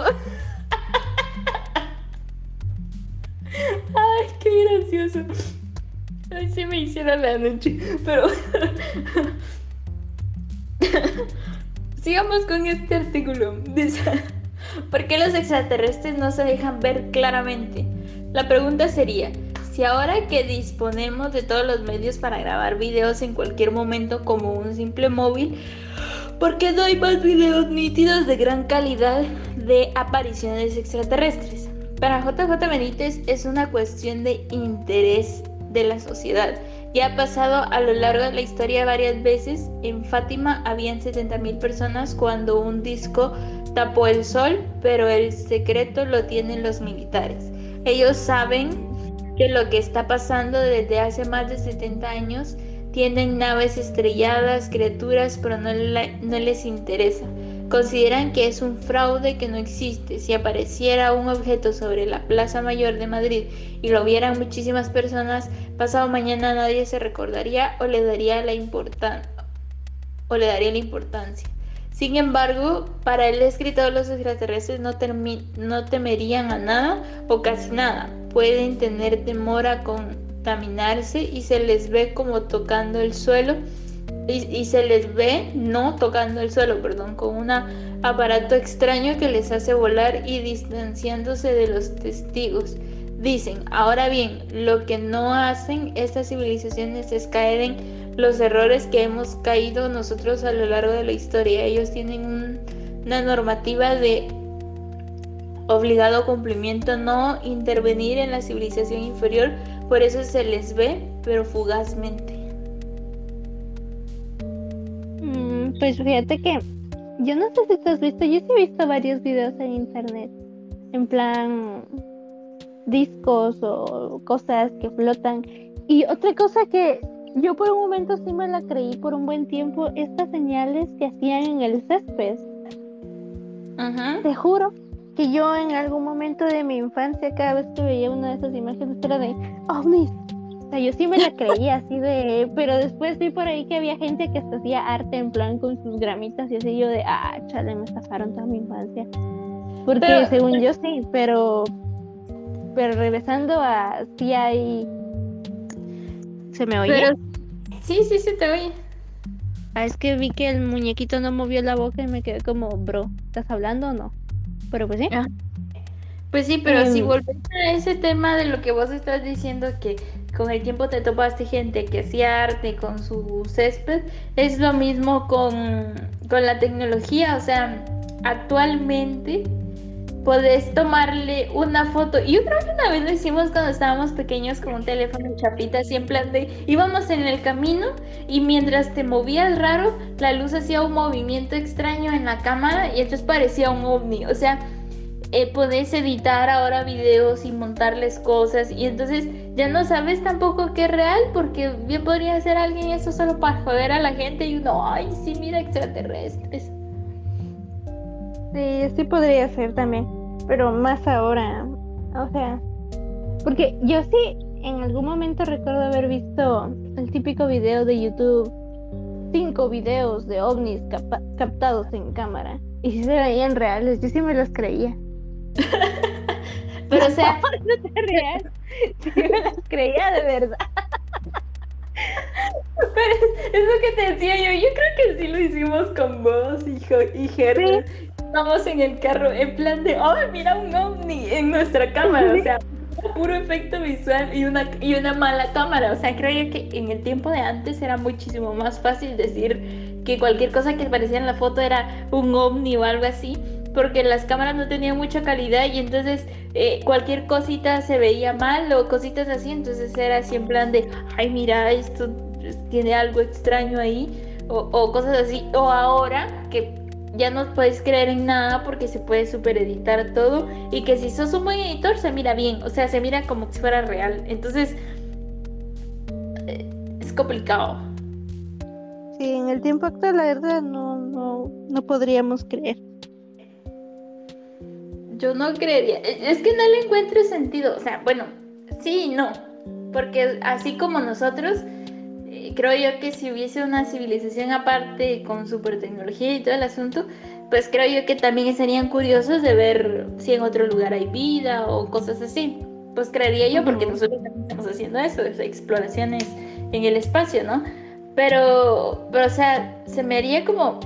Ay, qué gracioso. Ay, sí me hicieron la noche. Pero. Sigamos con este artículo. ¿Por qué los extraterrestres no se dejan ver claramente? La pregunta sería: si ahora que disponemos de todos los medios para grabar videos en cualquier momento como un simple móvil, ¿por qué no hay más videos nítidos de gran calidad de apariciones extraterrestres? Para JJ Benítez es una cuestión de interés de la sociedad. Ya ha pasado a lo largo de la historia varias veces. En Fátima habían 70.000 personas cuando un disco tapó el sol, pero el secreto lo tienen los militares. Ellos saben que lo que está pasando desde hace más de 70 años tienen naves estrelladas, criaturas, pero no, la- no les interesa. Consideran que es un fraude que no existe. Si apareciera un objeto sobre la Plaza Mayor de Madrid y lo vieran muchísimas personas, pasado mañana nadie se recordaría o le daría la importan- o le daría la importancia. Sin embargo, para el escritor los extraterrestres no, no temerían a nada o casi nada. Pueden tener temor a contaminarse y se les ve como tocando el suelo y, se les ve no tocando el suelo, perdón, con un aparato extraño que les hace volar y distanciándose de los testigos. Dicen, ahora bien, lo que no hacen estas civilizaciones es caer en los errores que hemos caído nosotros a lo largo de la historia. Ellos tienen un- una normativa de obligado cumplimiento no intervenir en la civilización inferior, por eso se les ve pero fugazmente. Pues fíjate que yo no sé si tú has visto, yo sí he visto varios videos en internet, en plan discos o cosas que flotan. Y otra cosa que yo por un momento sí me la creí por un buen tiempo, estas señales que hacían en el césped. Te juro que yo en algún momento de mi infancia, cada vez que veía una de esas imágenes, era de ovnis. O sea, yo sí me la creía así de, pero después vi por ahí que había gente que hacía arte en plan con sus gramitas y así yo de, ah, chale, me estafaron toda mi infancia. Porque según yo sí, pero, pero regresando a si hay ¿Se me oye? Sí, sí, se te oye. Ah, es que vi que el muñequito no movió la boca y me quedé como, bro, ¿estás hablando o no? Pero pues sí. Ah. Pues sí, pero si em. volvemos a ese tema de lo que vos estás diciendo, que con el tiempo te topaste gente que hacía arte con su césped, es lo mismo con, con la tecnología. O sea, actualmente Puedes tomarle una foto. Yo creo que una vez lo hicimos cuando estábamos pequeños con un teléfono chapita, así en plan de íbamos en el camino y mientras te movías raro, la luz hacía un movimiento extraño en la cámara y entonces parecía un ovni. O sea, eh, podés editar ahora videos y montarles cosas y entonces ya no sabes tampoco qué es real porque bien podría ser alguien eso solo para joder a la gente y uno, ay, sí, mira extraterrestres. Sí, sí podría ser también, pero más ahora, o sea, porque yo sí en algún momento recuerdo haber visto el típico video de YouTube, cinco videos de ovnis captados en cámara, y si se veían reales, yo sí me los creía. pero o sea, no te real, sí me los creía de verdad. Pero es lo que te decía yo, yo creo que sí lo hicimos con vos y, y Vamos en el carro en plan de, oh, mira un ovni en nuestra cámara, o sea, puro efecto visual y una, y una mala cámara. O sea, creo que en el tiempo de antes era muchísimo más fácil decir que cualquier cosa que aparecía en la foto era un ovni o algo así, porque las cámaras no tenían mucha calidad y entonces eh, cualquier cosita se veía mal o cositas así, entonces era así en plan de, ay, mira, esto tiene algo extraño ahí. O, o cosas así, o ahora que ya no puedes creer en nada porque se puede super editar todo y que si sos un buen editor se mira bien, o sea, se mira como si fuera real. Entonces, eh, es complicado. Sí, en el tiempo actual la verdad no, no, no podríamos creer. Yo no creería, es que no le encuentro sentido, o sea, bueno, sí y no, porque así como nosotros, creo yo que si hubiese una civilización aparte con super tecnología y todo el asunto, pues creo yo que también estarían curiosos de ver si en otro lugar hay vida o cosas así. Pues creería yo, porque nosotros también estamos haciendo eso, exploraciones en el espacio, ¿no? Pero, pero, o sea, se me haría como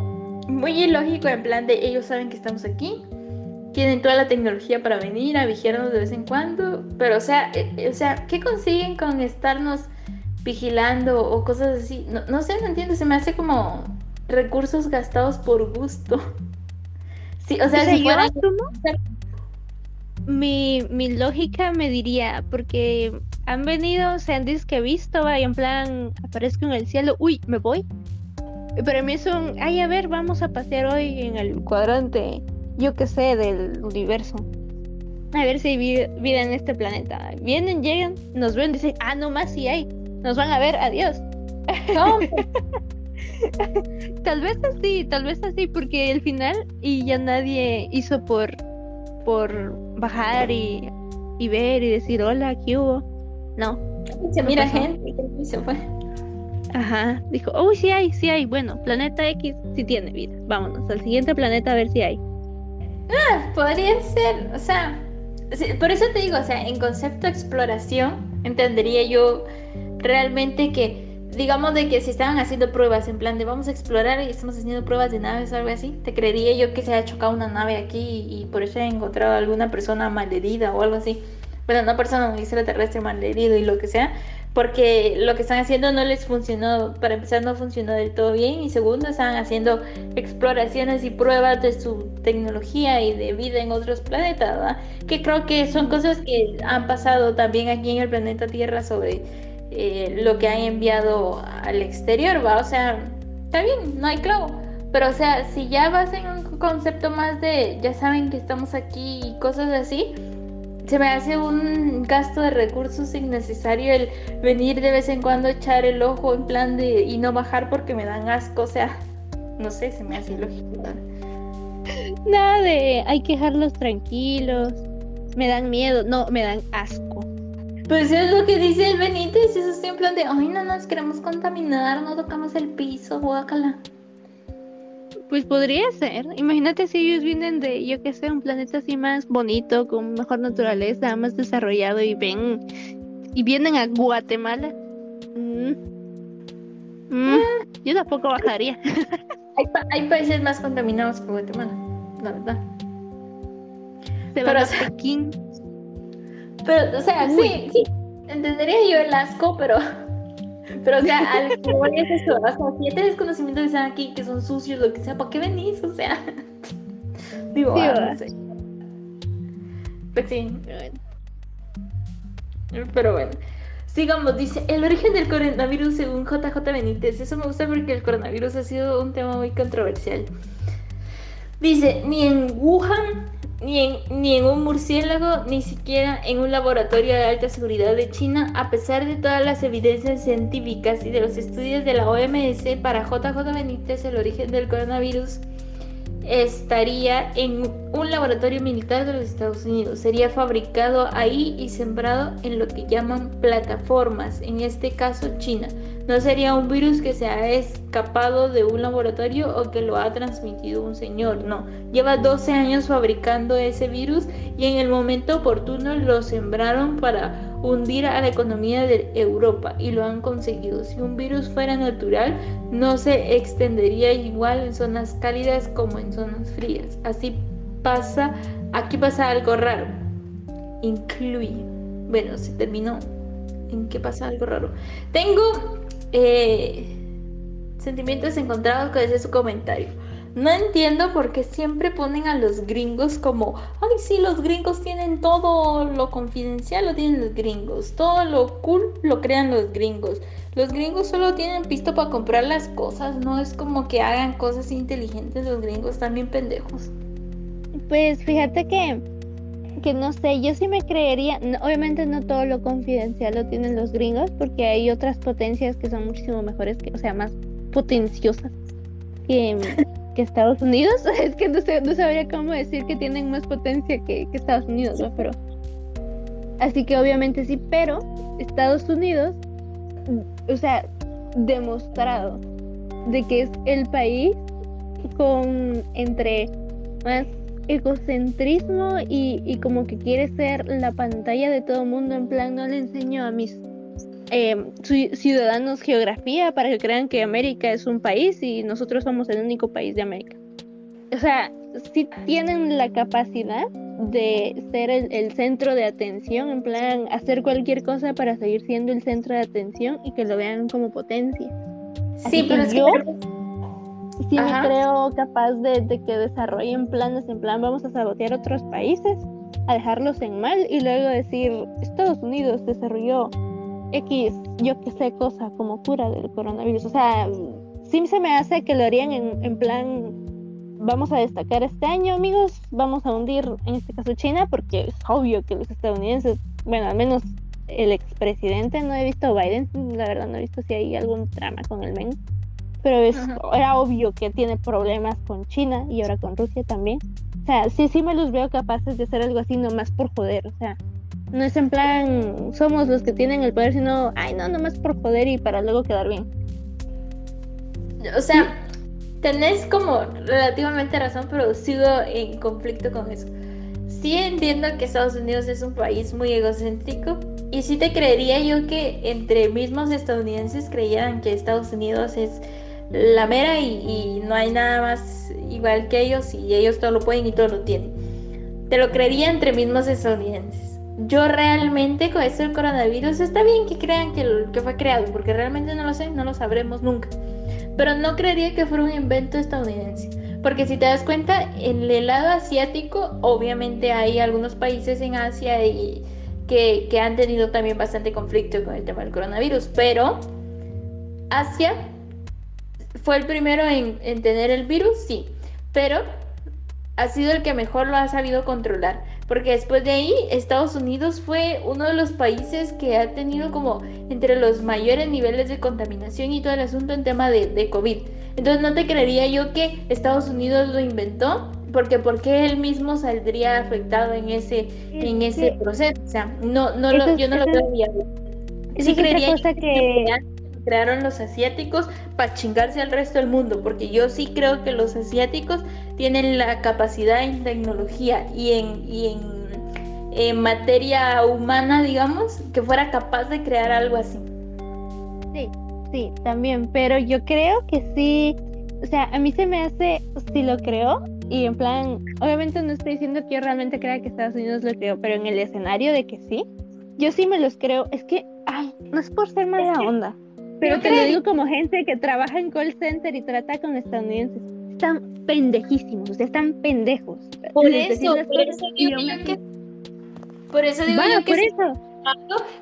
muy ilógico en plan de ellos saben que estamos aquí, tienen toda la tecnología para venir a vigilarnos de vez en cuando, pero o sea, eh, o sea, ¿qué consiguen con estarnos vigilando o cosas así. No, no sé, no entiendo, se me hace como recursos gastados por gusto. Sí, o sea, si yo mi, mi lógica me diría, porque han venido dicho que he visto, vaya, en plan, aparezco en el cielo, uy, me voy. Pero a mí son, ay, a ver, vamos a pasear hoy en el cuadrante, yo qué sé, del universo. A ver si hay vida en este planeta. Vienen, llegan, nos ven, dicen, ah, no más si hay nos van a ver, adiós. tal vez así, tal vez así, porque el final y ya nadie hizo por, por bajar y, y ver y decir hola, ¿qué hubo? No. Se mira gente y se fue. Ajá, dijo, uy, sí hay, sí hay. Bueno, planeta X sí tiene vida. Vámonos al siguiente planeta a ver si hay. Ah, podría ser, o sea, por eso te digo, o sea, en concepto exploración, entendería yo realmente que, digamos de que si estaban haciendo pruebas en plan de vamos a explorar y estamos haciendo pruebas de naves o algo así, te creería yo que se haya chocado una nave aquí y, por eso he encontrado alguna persona malherida o algo así. Bueno, una persona, un extraterrestre malherido y lo que sea, porque lo que están haciendo no les funcionó, para empezar no funcionó del todo bien y segundo están haciendo exploraciones y pruebas de su tecnología y de vida en otros planetas, ¿verdad? Que creo que son cosas que han pasado también aquí en el planeta Tierra sobre eh, lo que han enviado al exterior, ¿va? O sea, está bien, no hay clavo. Pero, o sea, si ya vas en un concepto más de, ya saben que estamos aquí y cosas así, se me hace un gasto de recursos innecesario el venir de vez en cuando echar el ojo en plan de y no bajar porque me dan asco, o sea, no sé, se me hace ilógico. Nada de hay que dejarlos tranquilos, me dan miedo, no, me dan asco. Pues es lo que dice el Benítez, eso es en plan de, ay, no nos queremos contaminar, no tocamos el piso, guácala. Pues podría ser. Imagínate si ellos vienen de, yo qué sé, un planeta así más bonito, con mejor naturaleza, más desarrollado y ven y vienen a Guatemala. Mm. Mm. Yo tampoco bajaría. hay, países más contaminados que Guatemala, la verdad. Se pero, a Pekín. Pero, o sea, sí, sí, entendería yo el asco, pero pero, o sea, al que es eso. O sea, si ya tienes conocimiento de aquí que son sucios, lo que sea, ¿para qué venís? O sea, digo, ah, no sé. Pues sí. Pero bueno. Sigamos, dice, el origen del coronavirus según JJ Benítez. Eso me gusta porque el coronavirus ha sido un tema muy controversial. Dice, ni en Wuhan ni en, ni en un murciélago, ni siquiera en un laboratorio de alta seguridad de China, a pesar de todas las evidencias científicas y de los estudios de la OMS para JJ Benítez, el origen del coronavirus estaría en un laboratorio militar de los Estados Unidos. Sería fabricado ahí y sembrado en lo que llaman plataformas, en este caso China. No sería un virus que se ha escapado de un laboratorio o que lo ha transmitido un señor, no. Lleva 12 años fabricando ese virus y en el momento oportuno lo sembraron para hundir a la economía de Europa y lo han conseguido. Si un virus fuera natural, no se extendería igual en zonas cálidas como en zonas frías. Así pasa, aquí pasa algo raro. Incluye. Bueno, se terminó. ¿En qué pasa algo raro? Tengo eh, sentimientos encontrados con ese su comentario. No entiendo por qué siempre ponen a los gringos como, ay, sí, los gringos tienen todo lo confidencial, lo tienen los gringos, todo lo cool lo crean los gringos. Los gringos solo tienen pisto para comprar las cosas, no es como que hagan cosas inteligentes, los gringos también pendejos. Pues fíjate que que no sé, yo sí me creería, obviamente no todo lo confidencial lo tienen los gringos, porque hay otras potencias que son muchísimo mejores, que, o sea, más potenciosas que, que Estados Unidos. Es que no, sé, no sabría cómo decir que tienen más potencia que, que Estados Unidos, ¿no? Pero, así que obviamente sí, pero Estados Unidos, o sea, demostrado de que es el país con entre más egocentrismo y, como que quiere ser la pantalla de todo el mundo, en plan no le enseño a mis eh, ciudadanos geografía para que crean que América es un país y nosotros somos el único país de América. O sea, si tienen la capacidad de ser el, centro de atención, en plan hacer cualquier cosa para seguir siendo el centro de atención y que lo vean como potencia. sí, pero yo sí me creo capaz de, que desarrollen planes en plan vamos a sabotear otros países, a dejarlos en mal y luego decir Estados Unidos desarrolló X, yo que sé, cosa como cura del coronavirus. O sea, sí se me hace que lo harían en, en plan vamos a destacar este año, amigos, vamos a hundir en este caso China porque es obvio que los estadounidenses, bueno, al menos el expresidente, no he visto Biden, la verdad no he visto si hay algún trama con el men pero era obvio que tiene problemas con China y ahora con Rusia también. O sea, sí, sí me los veo capaces de hacer algo así nomás por joder, o sea, no es en plan, somos los que tienen el poder, sino, ay, no, nomás por joder y para luego quedar bien. O sea, tenés como relativamente razón, pero sigo en conflicto con eso. Sí entiendo que Estados Unidos es un país muy egocéntrico y sí te creería yo que entre mismos estadounidenses creyeran que Estados Unidos es la mera y, no hay nada más igual que ellos y ellos todo lo pueden y todo lo tienen. Te lo creería entre mismos estadounidenses. Yo realmente con esto del coronavirus está bien que crean que, que fue creado, porque realmente no lo sé, no lo sabremos nunca. Pero no creería que fuera un invento estadounidense. Porque si te das cuenta, en el lado asiático, obviamente hay algunos países en Asia y que, que han tenido también bastante conflicto con el tema del coronavirus, pero Asia fue el primero en, en tener el virus, sí, pero ha sido el que mejor lo ha sabido controlar. Porque después de ahí, Estados Unidos fue uno de los países que ha tenido como entre los mayores niveles de contaminación y todo el asunto en tema de, de COVID. Entonces no te creería yo que Estados Unidos lo inventó, porque porque él mismo saldría afectado en ese, en ese proceso. O sea, no, no lo, yo no lo viable. Sí creería cosa que... crearon los asiáticos para chingarse al resto del mundo, porque yo sí creo que los asiáticos tienen la capacidad en tecnología y en, y en, en materia humana, digamos, que fuera capaz de crear algo así. Sí, sí, también, pero yo creo que sí, o sea, a mí se me hace, si lo creo, y en plan, obviamente no estoy diciendo que yo realmente crea que Estados Unidos lo creó, pero en el escenario de que sí, yo sí me los creo, es que, ay, no es por ser mala onda, pero te lo digo como gente que trabaja en call center y trata con estadounidenses, están pendejísimos, o sea, están pendejos. Por eso, por eso digo que, por eso digo Bueno, yo que por si eso.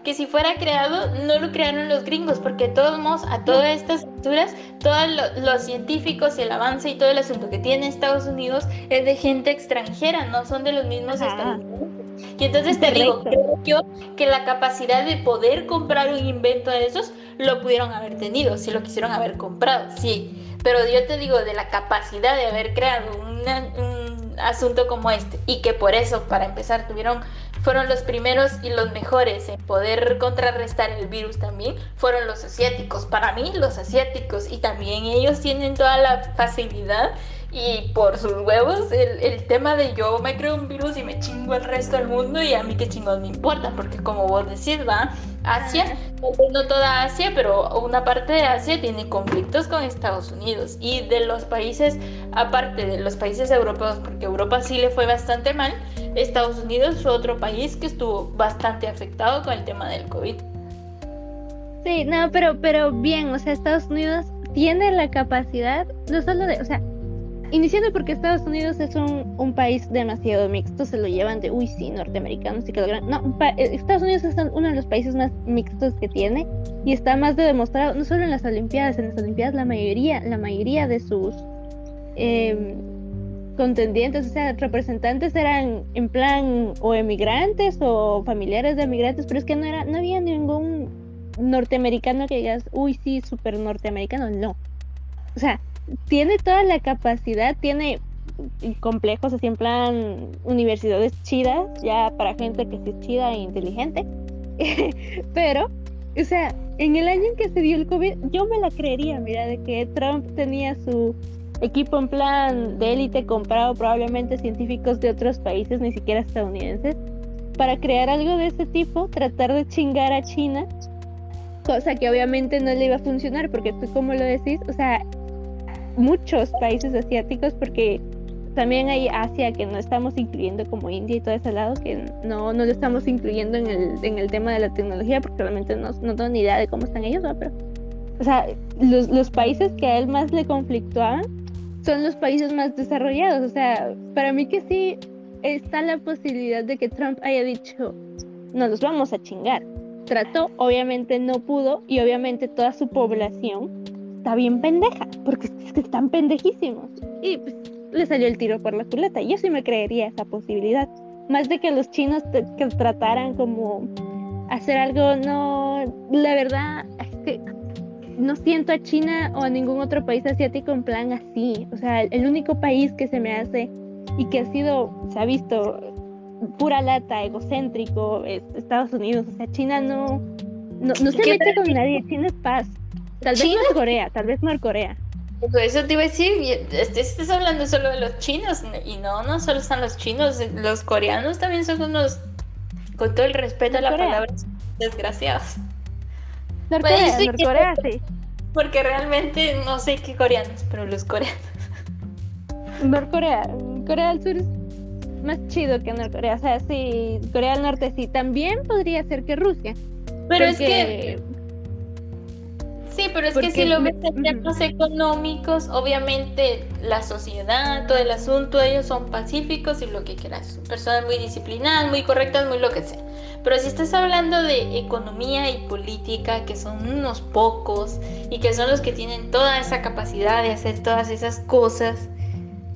que si fuera creado no lo crearon los gringos, porque de todos modos a todas estas alturas, todos lo- los científicos y el avance y todo el asunto que tiene Estados Unidos es de gente extranjera, no son de los mismos Ajá. estadounidenses. Y entonces te digo, Correcto. creo yo que la capacidad de poder comprar un invento de esos lo pudieron haber tenido, si lo quisieron haber comprado, sí. Pero yo te digo, de la capacidad de haber creado un asunto como este, y que por eso, para empezar, tuvieron fueron los primeros y los mejores en poder contrarrestar el virus también, fueron los asiáticos. Para mí, los asiáticos, y también ellos tienen toda la facilidad y por sus huevos el, el tema de yo me creo un virus y me chingo al resto del mundo y a mí qué chingón me importa, porque como vos decís, va, Asia, no toda Asia, pero una parte de Asia tiene conflictos con Estados Unidos y de los países, aparte de los países europeos, porque Europa sí le fue bastante mal, Estados Unidos fue otro país que estuvo bastante afectado con el tema del COVID. Sí, no, pero, pero bien, o sea, Estados Unidos tiene la capacidad, no solo de, o sea, iniciando porque Estados Unidos es un, país demasiado mixto, se lo llevan de, uy, sí, norteamericanos y que lo gran- No, pa- eh, Estados Unidos es uno de los países más mixtos que tiene y está más de demostrado, no solo en las Olimpiadas, en las Olimpiadas la mayoría, la mayoría de sus em, contendientes, o sea, representantes eran en plan o emigrantes o familiares de emigrantes, pero es que no era, no había ningún norteamericano que digas, uy, sí, súper norteamericano, no. O sea, tiene toda la capacidad, tiene complejos así en plan universidades chidas, ya para gente que sí es chida e inteligente. Pero, o sea, en el año en que se dio el COVID, yo me la creería, mira, de que Trump tenía su equipo en plan de élite comprado probablemente científicos de otros países, ni siquiera estadounidenses, para crear algo de ese tipo, tratar de chingar a China, cosa que obviamente no le iba a funcionar, porque tú como lo decís, o sea, muchos países asiáticos, porque también hay Asia que no estamos incluyendo como India y todo ese lado, que no, no lo estamos incluyendo en el, en el tema de la tecnología, porque realmente no, no tengo ni idea de cómo están ellos, ¿no? pero, o sea, los, los países que a él más le conflictuaban son los países más desarrollados, o sea, para mí que sí está la posibilidad de que Trump haya dicho, no los vamos a chingar. Trató, obviamente no pudo, y obviamente toda su población está bien pendeja, porque es que están pendejísimos. Y pues le salió el tiro por la culata. Yo sí me creería esa posibilidad. Más de que los chinos te- que trataran como hacer algo, no, la verdad es que no siento a China o a ningún otro país asiático en plan así. O sea, el único país que se me hace y que ha sido, se ha visto pura lata, egocéntrico, es Estados Unidos. O sea, China no, no, no se ¿Qué mete con nadie. China es paz. Tal vez. Norcorea, tal vez Norcorea. Pues Eso te iba a decir, estás hablando solo de los chinos, y no, no solo están los chinos, los coreanos también son unos, con todo el respeto a la Corea. palabra, desgraciados. Norcorea, Bueno, sí que- Norcorea, sí. Porque realmente no sé qué coreanos, pero los coreanos. Norcorea, Corea del Sur es más chido que Norcorea. O sea, sí, Corea del Norte sí. También podría ser que Rusia. Pero es que Sí, pero es que si lo ves en temas económicos, obviamente la sociedad, todo el asunto, ellos son pacíficos y lo que quieras. Personas muy disciplinadas, muy correctas, muy lo que sea. Pero si estás hablando de economía y política, que son unos pocos y que son los que tienen toda esa capacidad de hacer todas esas cosas,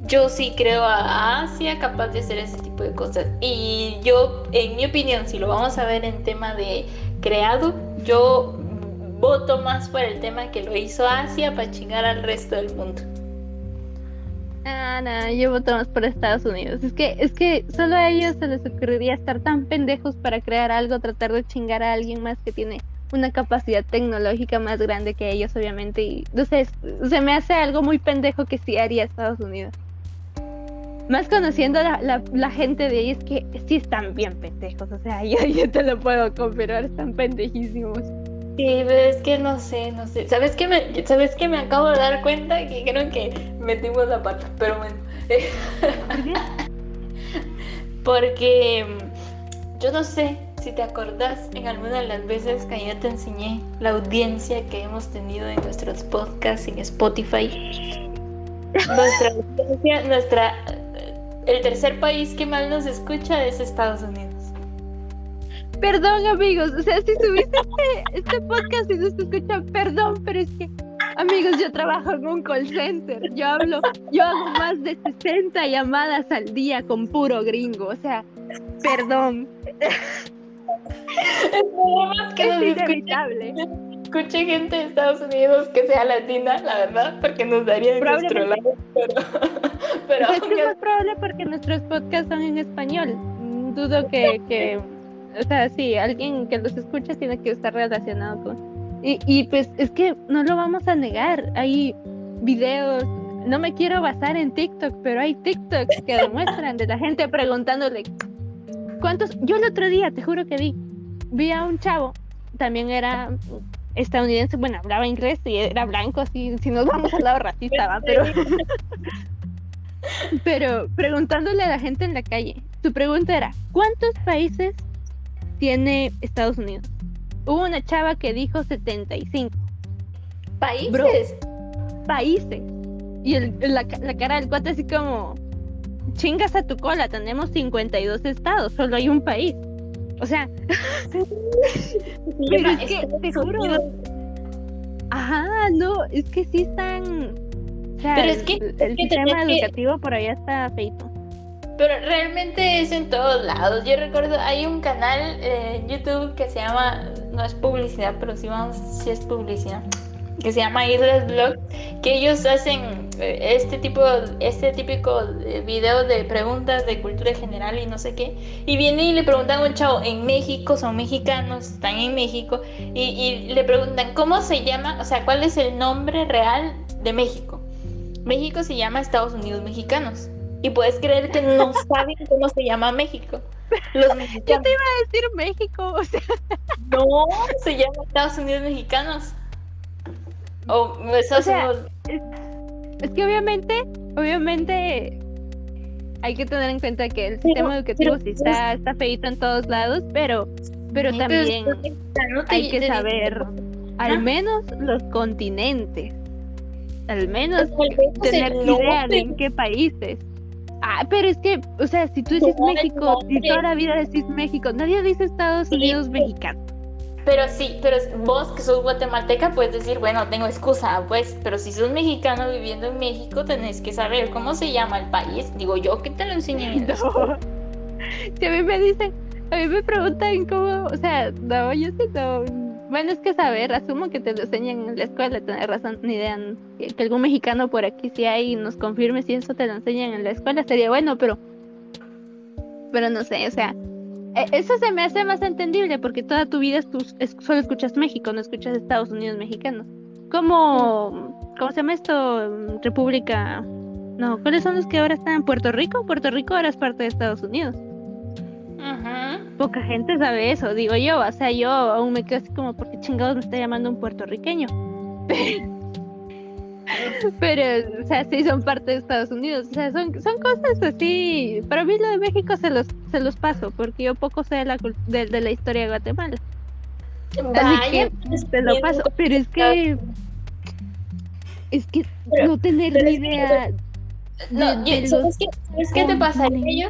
yo sí creo a Asia capaz de hacer ese tipo de cosas. Y yo, en mi opinión, si lo vamos a ver en tema de creado, yo voto más por el tema que lo hizo Asia para chingar al resto del mundo. Ah, no, yo voto más por Estados Unidos. Es que, es que solo a ellos se les ocurriría estar tan pendejos para crear algo, tratar de chingar a alguien más que tiene una capacidad tecnológica más grande que ellos, obviamente. Y entonces, se me hace algo muy pendejo que sí haría Estados Unidos. Más conociendo la, la, gente de ahí es que sí están bien pendejos. O sea, yo, yo te lo puedo confirmar, están pendejísimos. Sí, pero es que no sé, no sé. ¿Sabes qué me, ¿sabes qué me acabo de dar cuenta? Que creo que metimos la pata, pero bueno. Porque mm, yo no sé si te acordás en alguna de las veces que yo te enseñé la audiencia que hemos tenido en nuestros podcasts en Spotify. Nuestra audiencia, nuestra, el tercer país que más nos escucha es Estados Unidos. Perdón, amigos. O sea, si subiste este, este podcast y no se escucha, perdón, pero es que, amigos, yo trabajo en un call center. Yo hablo, yo hago más de 60 llamadas al día con puro gringo. O sea, perdón. Es que es inevitable. Escuche gente de Estados Unidos que sea latina, la verdad, porque nos daría en nuestro lado. Pero, pero es, que es más probable porque nuestros podcasts son en español. Dudo que, que o sea, sí, alguien que los escucha tiene que estar relacionado con... Y, y pues es que no lo vamos a negar, hay videos, no me quiero basar en TikTok, pero hay TikToks que demuestran de la gente preguntándole cuántos... Yo el otro día, te juro que vi, vi a un chavo, también era estadounidense, bueno, hablaba inglés y era blanco, así, si nos vamos al lado racista, ¿va? pero... pero preguntándole a la gente en la calle, su pregunta era, ¿cuántos países tiene Estados Unidos. Hubo una chava que dijo 75. ¿Países? países. Y el, la, la, cara del cuate así como, chingas a tu cola, tenemos 52 estados, solo hay un país. O sea, pero es que, te juro. Ajá, no, es que sí están... O sea, pero es que, el, sistema educativo por allá está feito. Pero realmente es en todos lados. Yo recuerdo, hay un canal en YouTube que se llama, no es publicidad, pero sí vamos, sí es publicidad, que se llama Islas Blog, que ellos hacen eh, este tipo, este típico eh, video de preguntas de cultura general y no sé qué. Y viene y le preguntan a un chavo, en México, son mexicanos, están en México, y, y le preguntan, ¿cómo se llama? O sea, ¿cuál es el nombre real de México? México se llama Estados Unidos Mexicanos. Y puedes creer que no saben cómo se llama México. Los mexicanos. Yo te iba a decir México, o sea. No, se llama Estados Unidos Mexicanos. O, o sea, es, que obviamente, obviamente hay que tener en cuenta que el sistema educativo sí está, está feito en todos lados, pero, pero también hay que saber al menos los continentes. Al menos tener idea de en qué países. Ah, pero es que, o sea, si tú dices México y toda la vida decís México, nadie dice Estados Unidos mexicano. Pero sí, pero vos que sos guatemalteca puedes decir, bueno, tengo excusa, pues, pero si sos mexicano viviendo en México tenés que saber cómo se llama el país. Digo yo que te lo enseñé en Si a mí me dicen, a mí me preguntan cómo, o sea, no, yo sé, no, bueno, es que saber, asumo que te lo enseñan en la escuela, tener razón, ni idea, que, algún mexicano por aquí si hay nos confirme si eso te lo enseñan en la escuela, sería bueno, pero pero no sé, o sea, e, eso se me hace más entendible porque toda tu vida solo escuchas México, no escuchas Estados Unidos mexicanos. ¿Cómo, ¿Cómo se llama esto? República. No, ¿cuáles son los que ahora están en Puerto Rico? Puerto Rico ahora es parte de Estados Unidos. Poca gente sabe eso, digo yo. O sea, yo aún me quedo así como, ¿por qué chingados me está llamando un puertorriqueño? Pero, o sea, sí son parte de Estados Unidos. O sea, son, son cosas así. Para mí lo de México se los, se los paso, porque yo poco sé de la, de, la historia de Guatemala. Vaya, que te lo paso, pero es que es que no tener ni idea. No, de- de yo, los ¿sabes qué, ¿sabes qué te pasa? Ello?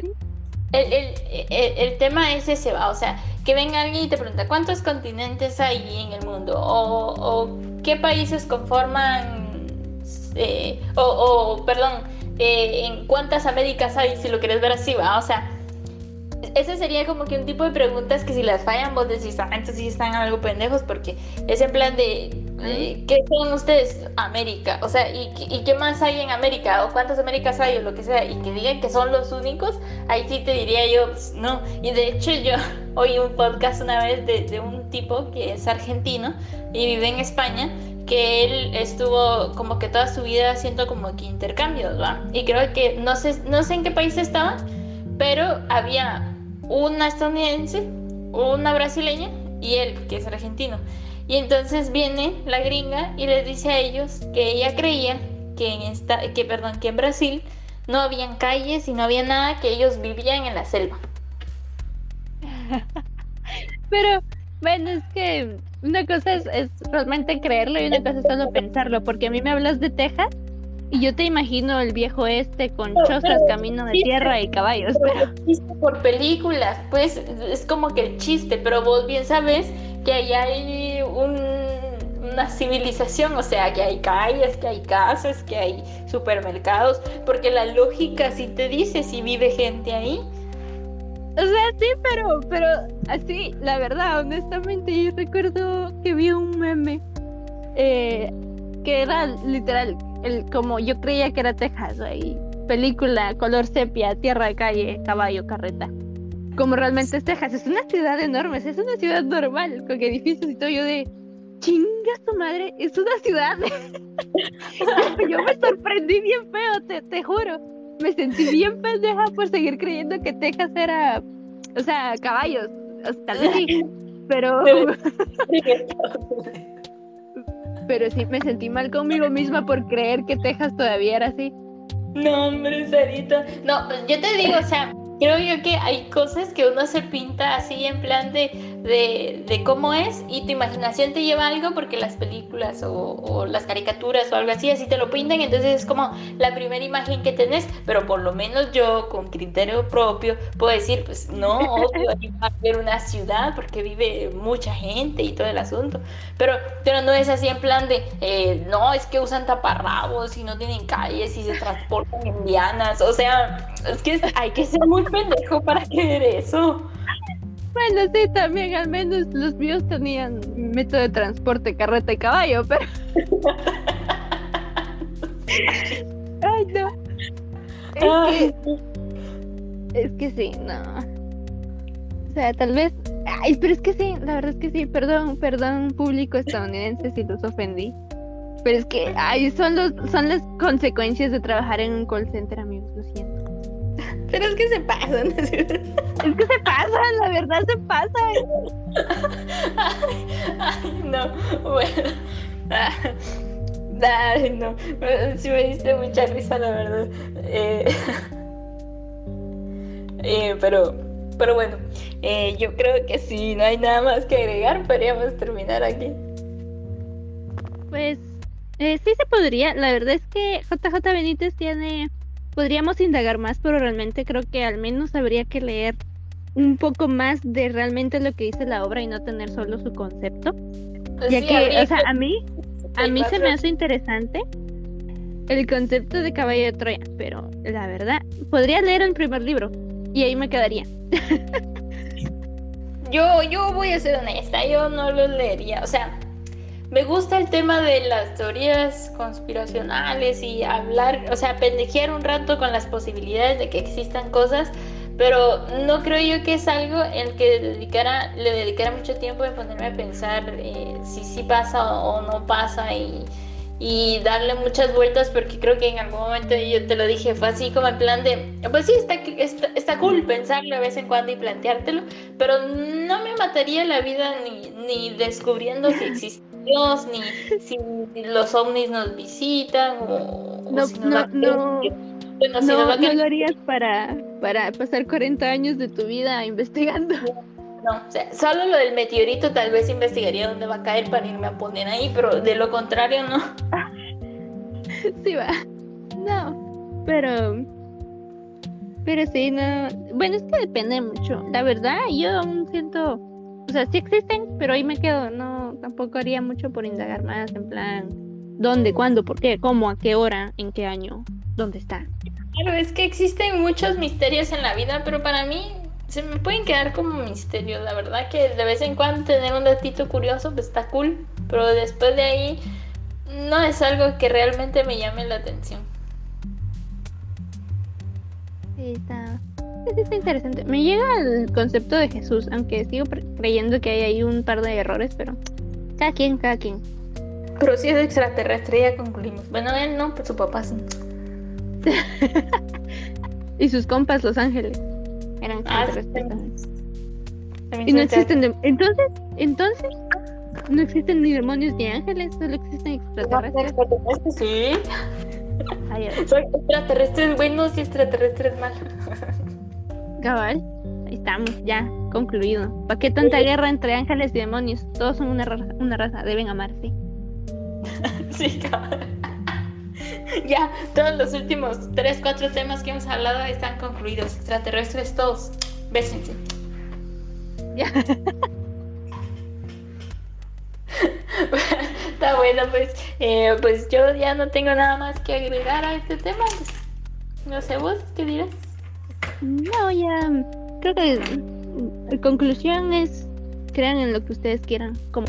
El, el, el, tema es ese, va, o sea, que venga alguien y te pregunta cuántos continentes hay en el mundo o, o qué países conforman, eh, o, o, perdón, eh, en cuántas Américas hay, si lo quieres ver así, va, o sea, ese sería como que un tipo de preguntas que si las fallan vos decís, ah, entonces sí están algo pendejos porque es en plan de, eh, ¿qué son ustedes? América, o sea, ¿y, ¿y qué más hay en América? ¿O cuántas Américas hay? O lo que sea, y que digan que son los únicos, ahí sí te diría yo, pues, no. Y de hecho yo oí un podcast una vez de, de un tipo que es argentino y vive en España, que él estuvo como que toda su vida haciendo como que intercambios, ¿va? Y creo que, no sé, no sé en qué país estaba, pero había una estadounidense, una brasileña y él, que es argentino. Y entonces viene la gringa y les dice a ellos que ella creía que en esta, que perdón, que en Brasil no habían calles y no había nada, que ellos vivían en la selva. Pero bueno, es que una cosa es, es realmente creerlo y una cosa es solo pensarlo, porque a mí me hablas de Texas y yo te imagino el viejo este con Pero- chozas, pero- camino de tierra y caballos. Pero por películas, pues es como que el chiste, pero vos bien sabes que ahí hay un- una civilización, o sea, que hay calles, que hay casas, que hay supermercados, porque la lógica sí te dice si vive gente ahí. O sea, sí, pero, pero así, la verdad, honestamente, yo recuerdo que vi un meme eh, que era literal, el, como yo creía que era Texas, ahí, película, color sepia, tierra calle, caballo, carreta. Como realmente es Texas, es una ciudad enorme, es una ciudad normal, con edificios y todo, yo de, chinga su madre, es una ciudad. yo, me sorprendí bien feo, te, te juro. Me sentí bien pendeja por seguir creyendo que Texas era, o sea, caballos. O sea, tal vez sí, pero, pero sí me sentí mal conmigo misma por creer que Texas todavía era así. No, hombre, Sarita. No, pues yo te digo, o sea, creo yo que hay cosas que uno se pinta así en plan de, de, cómo es y tu imaginación te lleva algo porque las películas o, las caricaturas o algo así, así te lo pintan, entonces es como la primera imagen que tenés, pero por lo menos yo con criterio propio puedo decir, pues no, obvio, ahí va a haber una ciudad porque vive mucha gente y todo el asunto, pero, pero no es así en plan de, eh, no, es que usan taparrabos y no tienen calles y se transportan en lianas, o sea, es que hay que ser muy pendejo para creer eso. Bueno, sí, también al menos los míos tenían método de transporte, carreta y caballo, pero... Ay, no. Es Ay, que, es que sí, no. O sea, tal vez... Ay, pero es que sí, la verdad es que sí, perdón, perdón, público estadounidense si los ofendí. Pero es que, ay, son, los, son las consecuencias de trabajar en un call center, amigos, lo siento. Pero es que se pasan. Es que se pasan, la verdad se pasan. Ay, no, bueno. Ay, no. Sí me diste mucha risa, la verdad. Eh, eh, pero, pero bueno, eh, yo creo que si no hay nada más que agregar, podríamos terminar aquí. Pues eh, sí se podría. La verdad es que JJ Benítez tiene. Podríamos indagar más, pero realmente creo que al menos habría que leer un poco más de realmente lo que dice la obra y no tener solo su concepto. Ya Sí, que, o sea, que- a mí, a mí se me hace interesante el concepto de caballo de Troya, pero la verdad, podría leer el primer libro y ahí me quedaría. Yo, yo voy a ser honesta, yo no lo leería. O sea, me gusta el tema de las teorías conspiracionales y hablar, o sea, pendejear un rato con las posibilidades de que existan cosas, pero no creo yo que es algo en el que dedicara, le dedicara mucho tiempo en ponerme a pensar eh, si sí pasa o no pasa y, darle muchas vueltas porque creo que en algún momento yo te lo dije, fue así como en plan de, pues sí, está, está, está cool pensarlo de vez en cuando y planteártelo, pero no me mataría la vida ni, ni descubriendo si existe Dios, ni si los ovnis nos visitan o, o No, si nos no, no. Bueno, si No, no lo harías para, para pasar 40 años de tu vida investigando. no, o sea, solo lo del meteorito tal vez investigaría dónde va a caer para irme a poner ahí, pero de lo contrario no. sí va. No, pero pero sí, no. Bueno, es que depende mucho. La verdad, yo aún siento. O sea, sí existen, pero ahí me quedo. No, tampoco haría mucho por indagar más. En plan, ¿dónde, cuándo, por qué, cómo, a qué hora, en qué año, dónde está? Claro, es que existen muchos misterios en la vida, pero para mí se me pueden quedar como misterios. La verdad que de vez en cuando tener un datito curioso pues está cool, pero después de ahí no es algo que realmente me llame la atención. Sí, está, está interesante. Me llega el concepto de Jesús, aunque sigo creyendo que hay ahí un par de errores, pero cada quien, cada quien. Pero si es extraterrestre, ya concluimos. Bueno, él no, pero su papá sí. y sus compas, los ángeles, eran ah, extraterrestres. y no existen. Entonces, entonces, no existen ni demonios ni ángeles, solo existen extraterrestres. Sí. Soy extraterrestres buenos y extraterrestres malos. Cabal, ahí estamos, ya, concluido. ¿Para qué tanta guerra entre ángeles y demonios? Todos son una raza, una raza deben amarse. sí, cabal. ya, todos los últimos 3, 4 temas que hemos hablado están concluidos. Extraterrestres todos. Bésense. Ya. Está bueno, pues, eh, pues yo ya no tengo nada más que agregar a este tema. no sé vos, ¿qué dirás? No, ya creo que la conclusión es crean en lo que ustedes quieran. Como...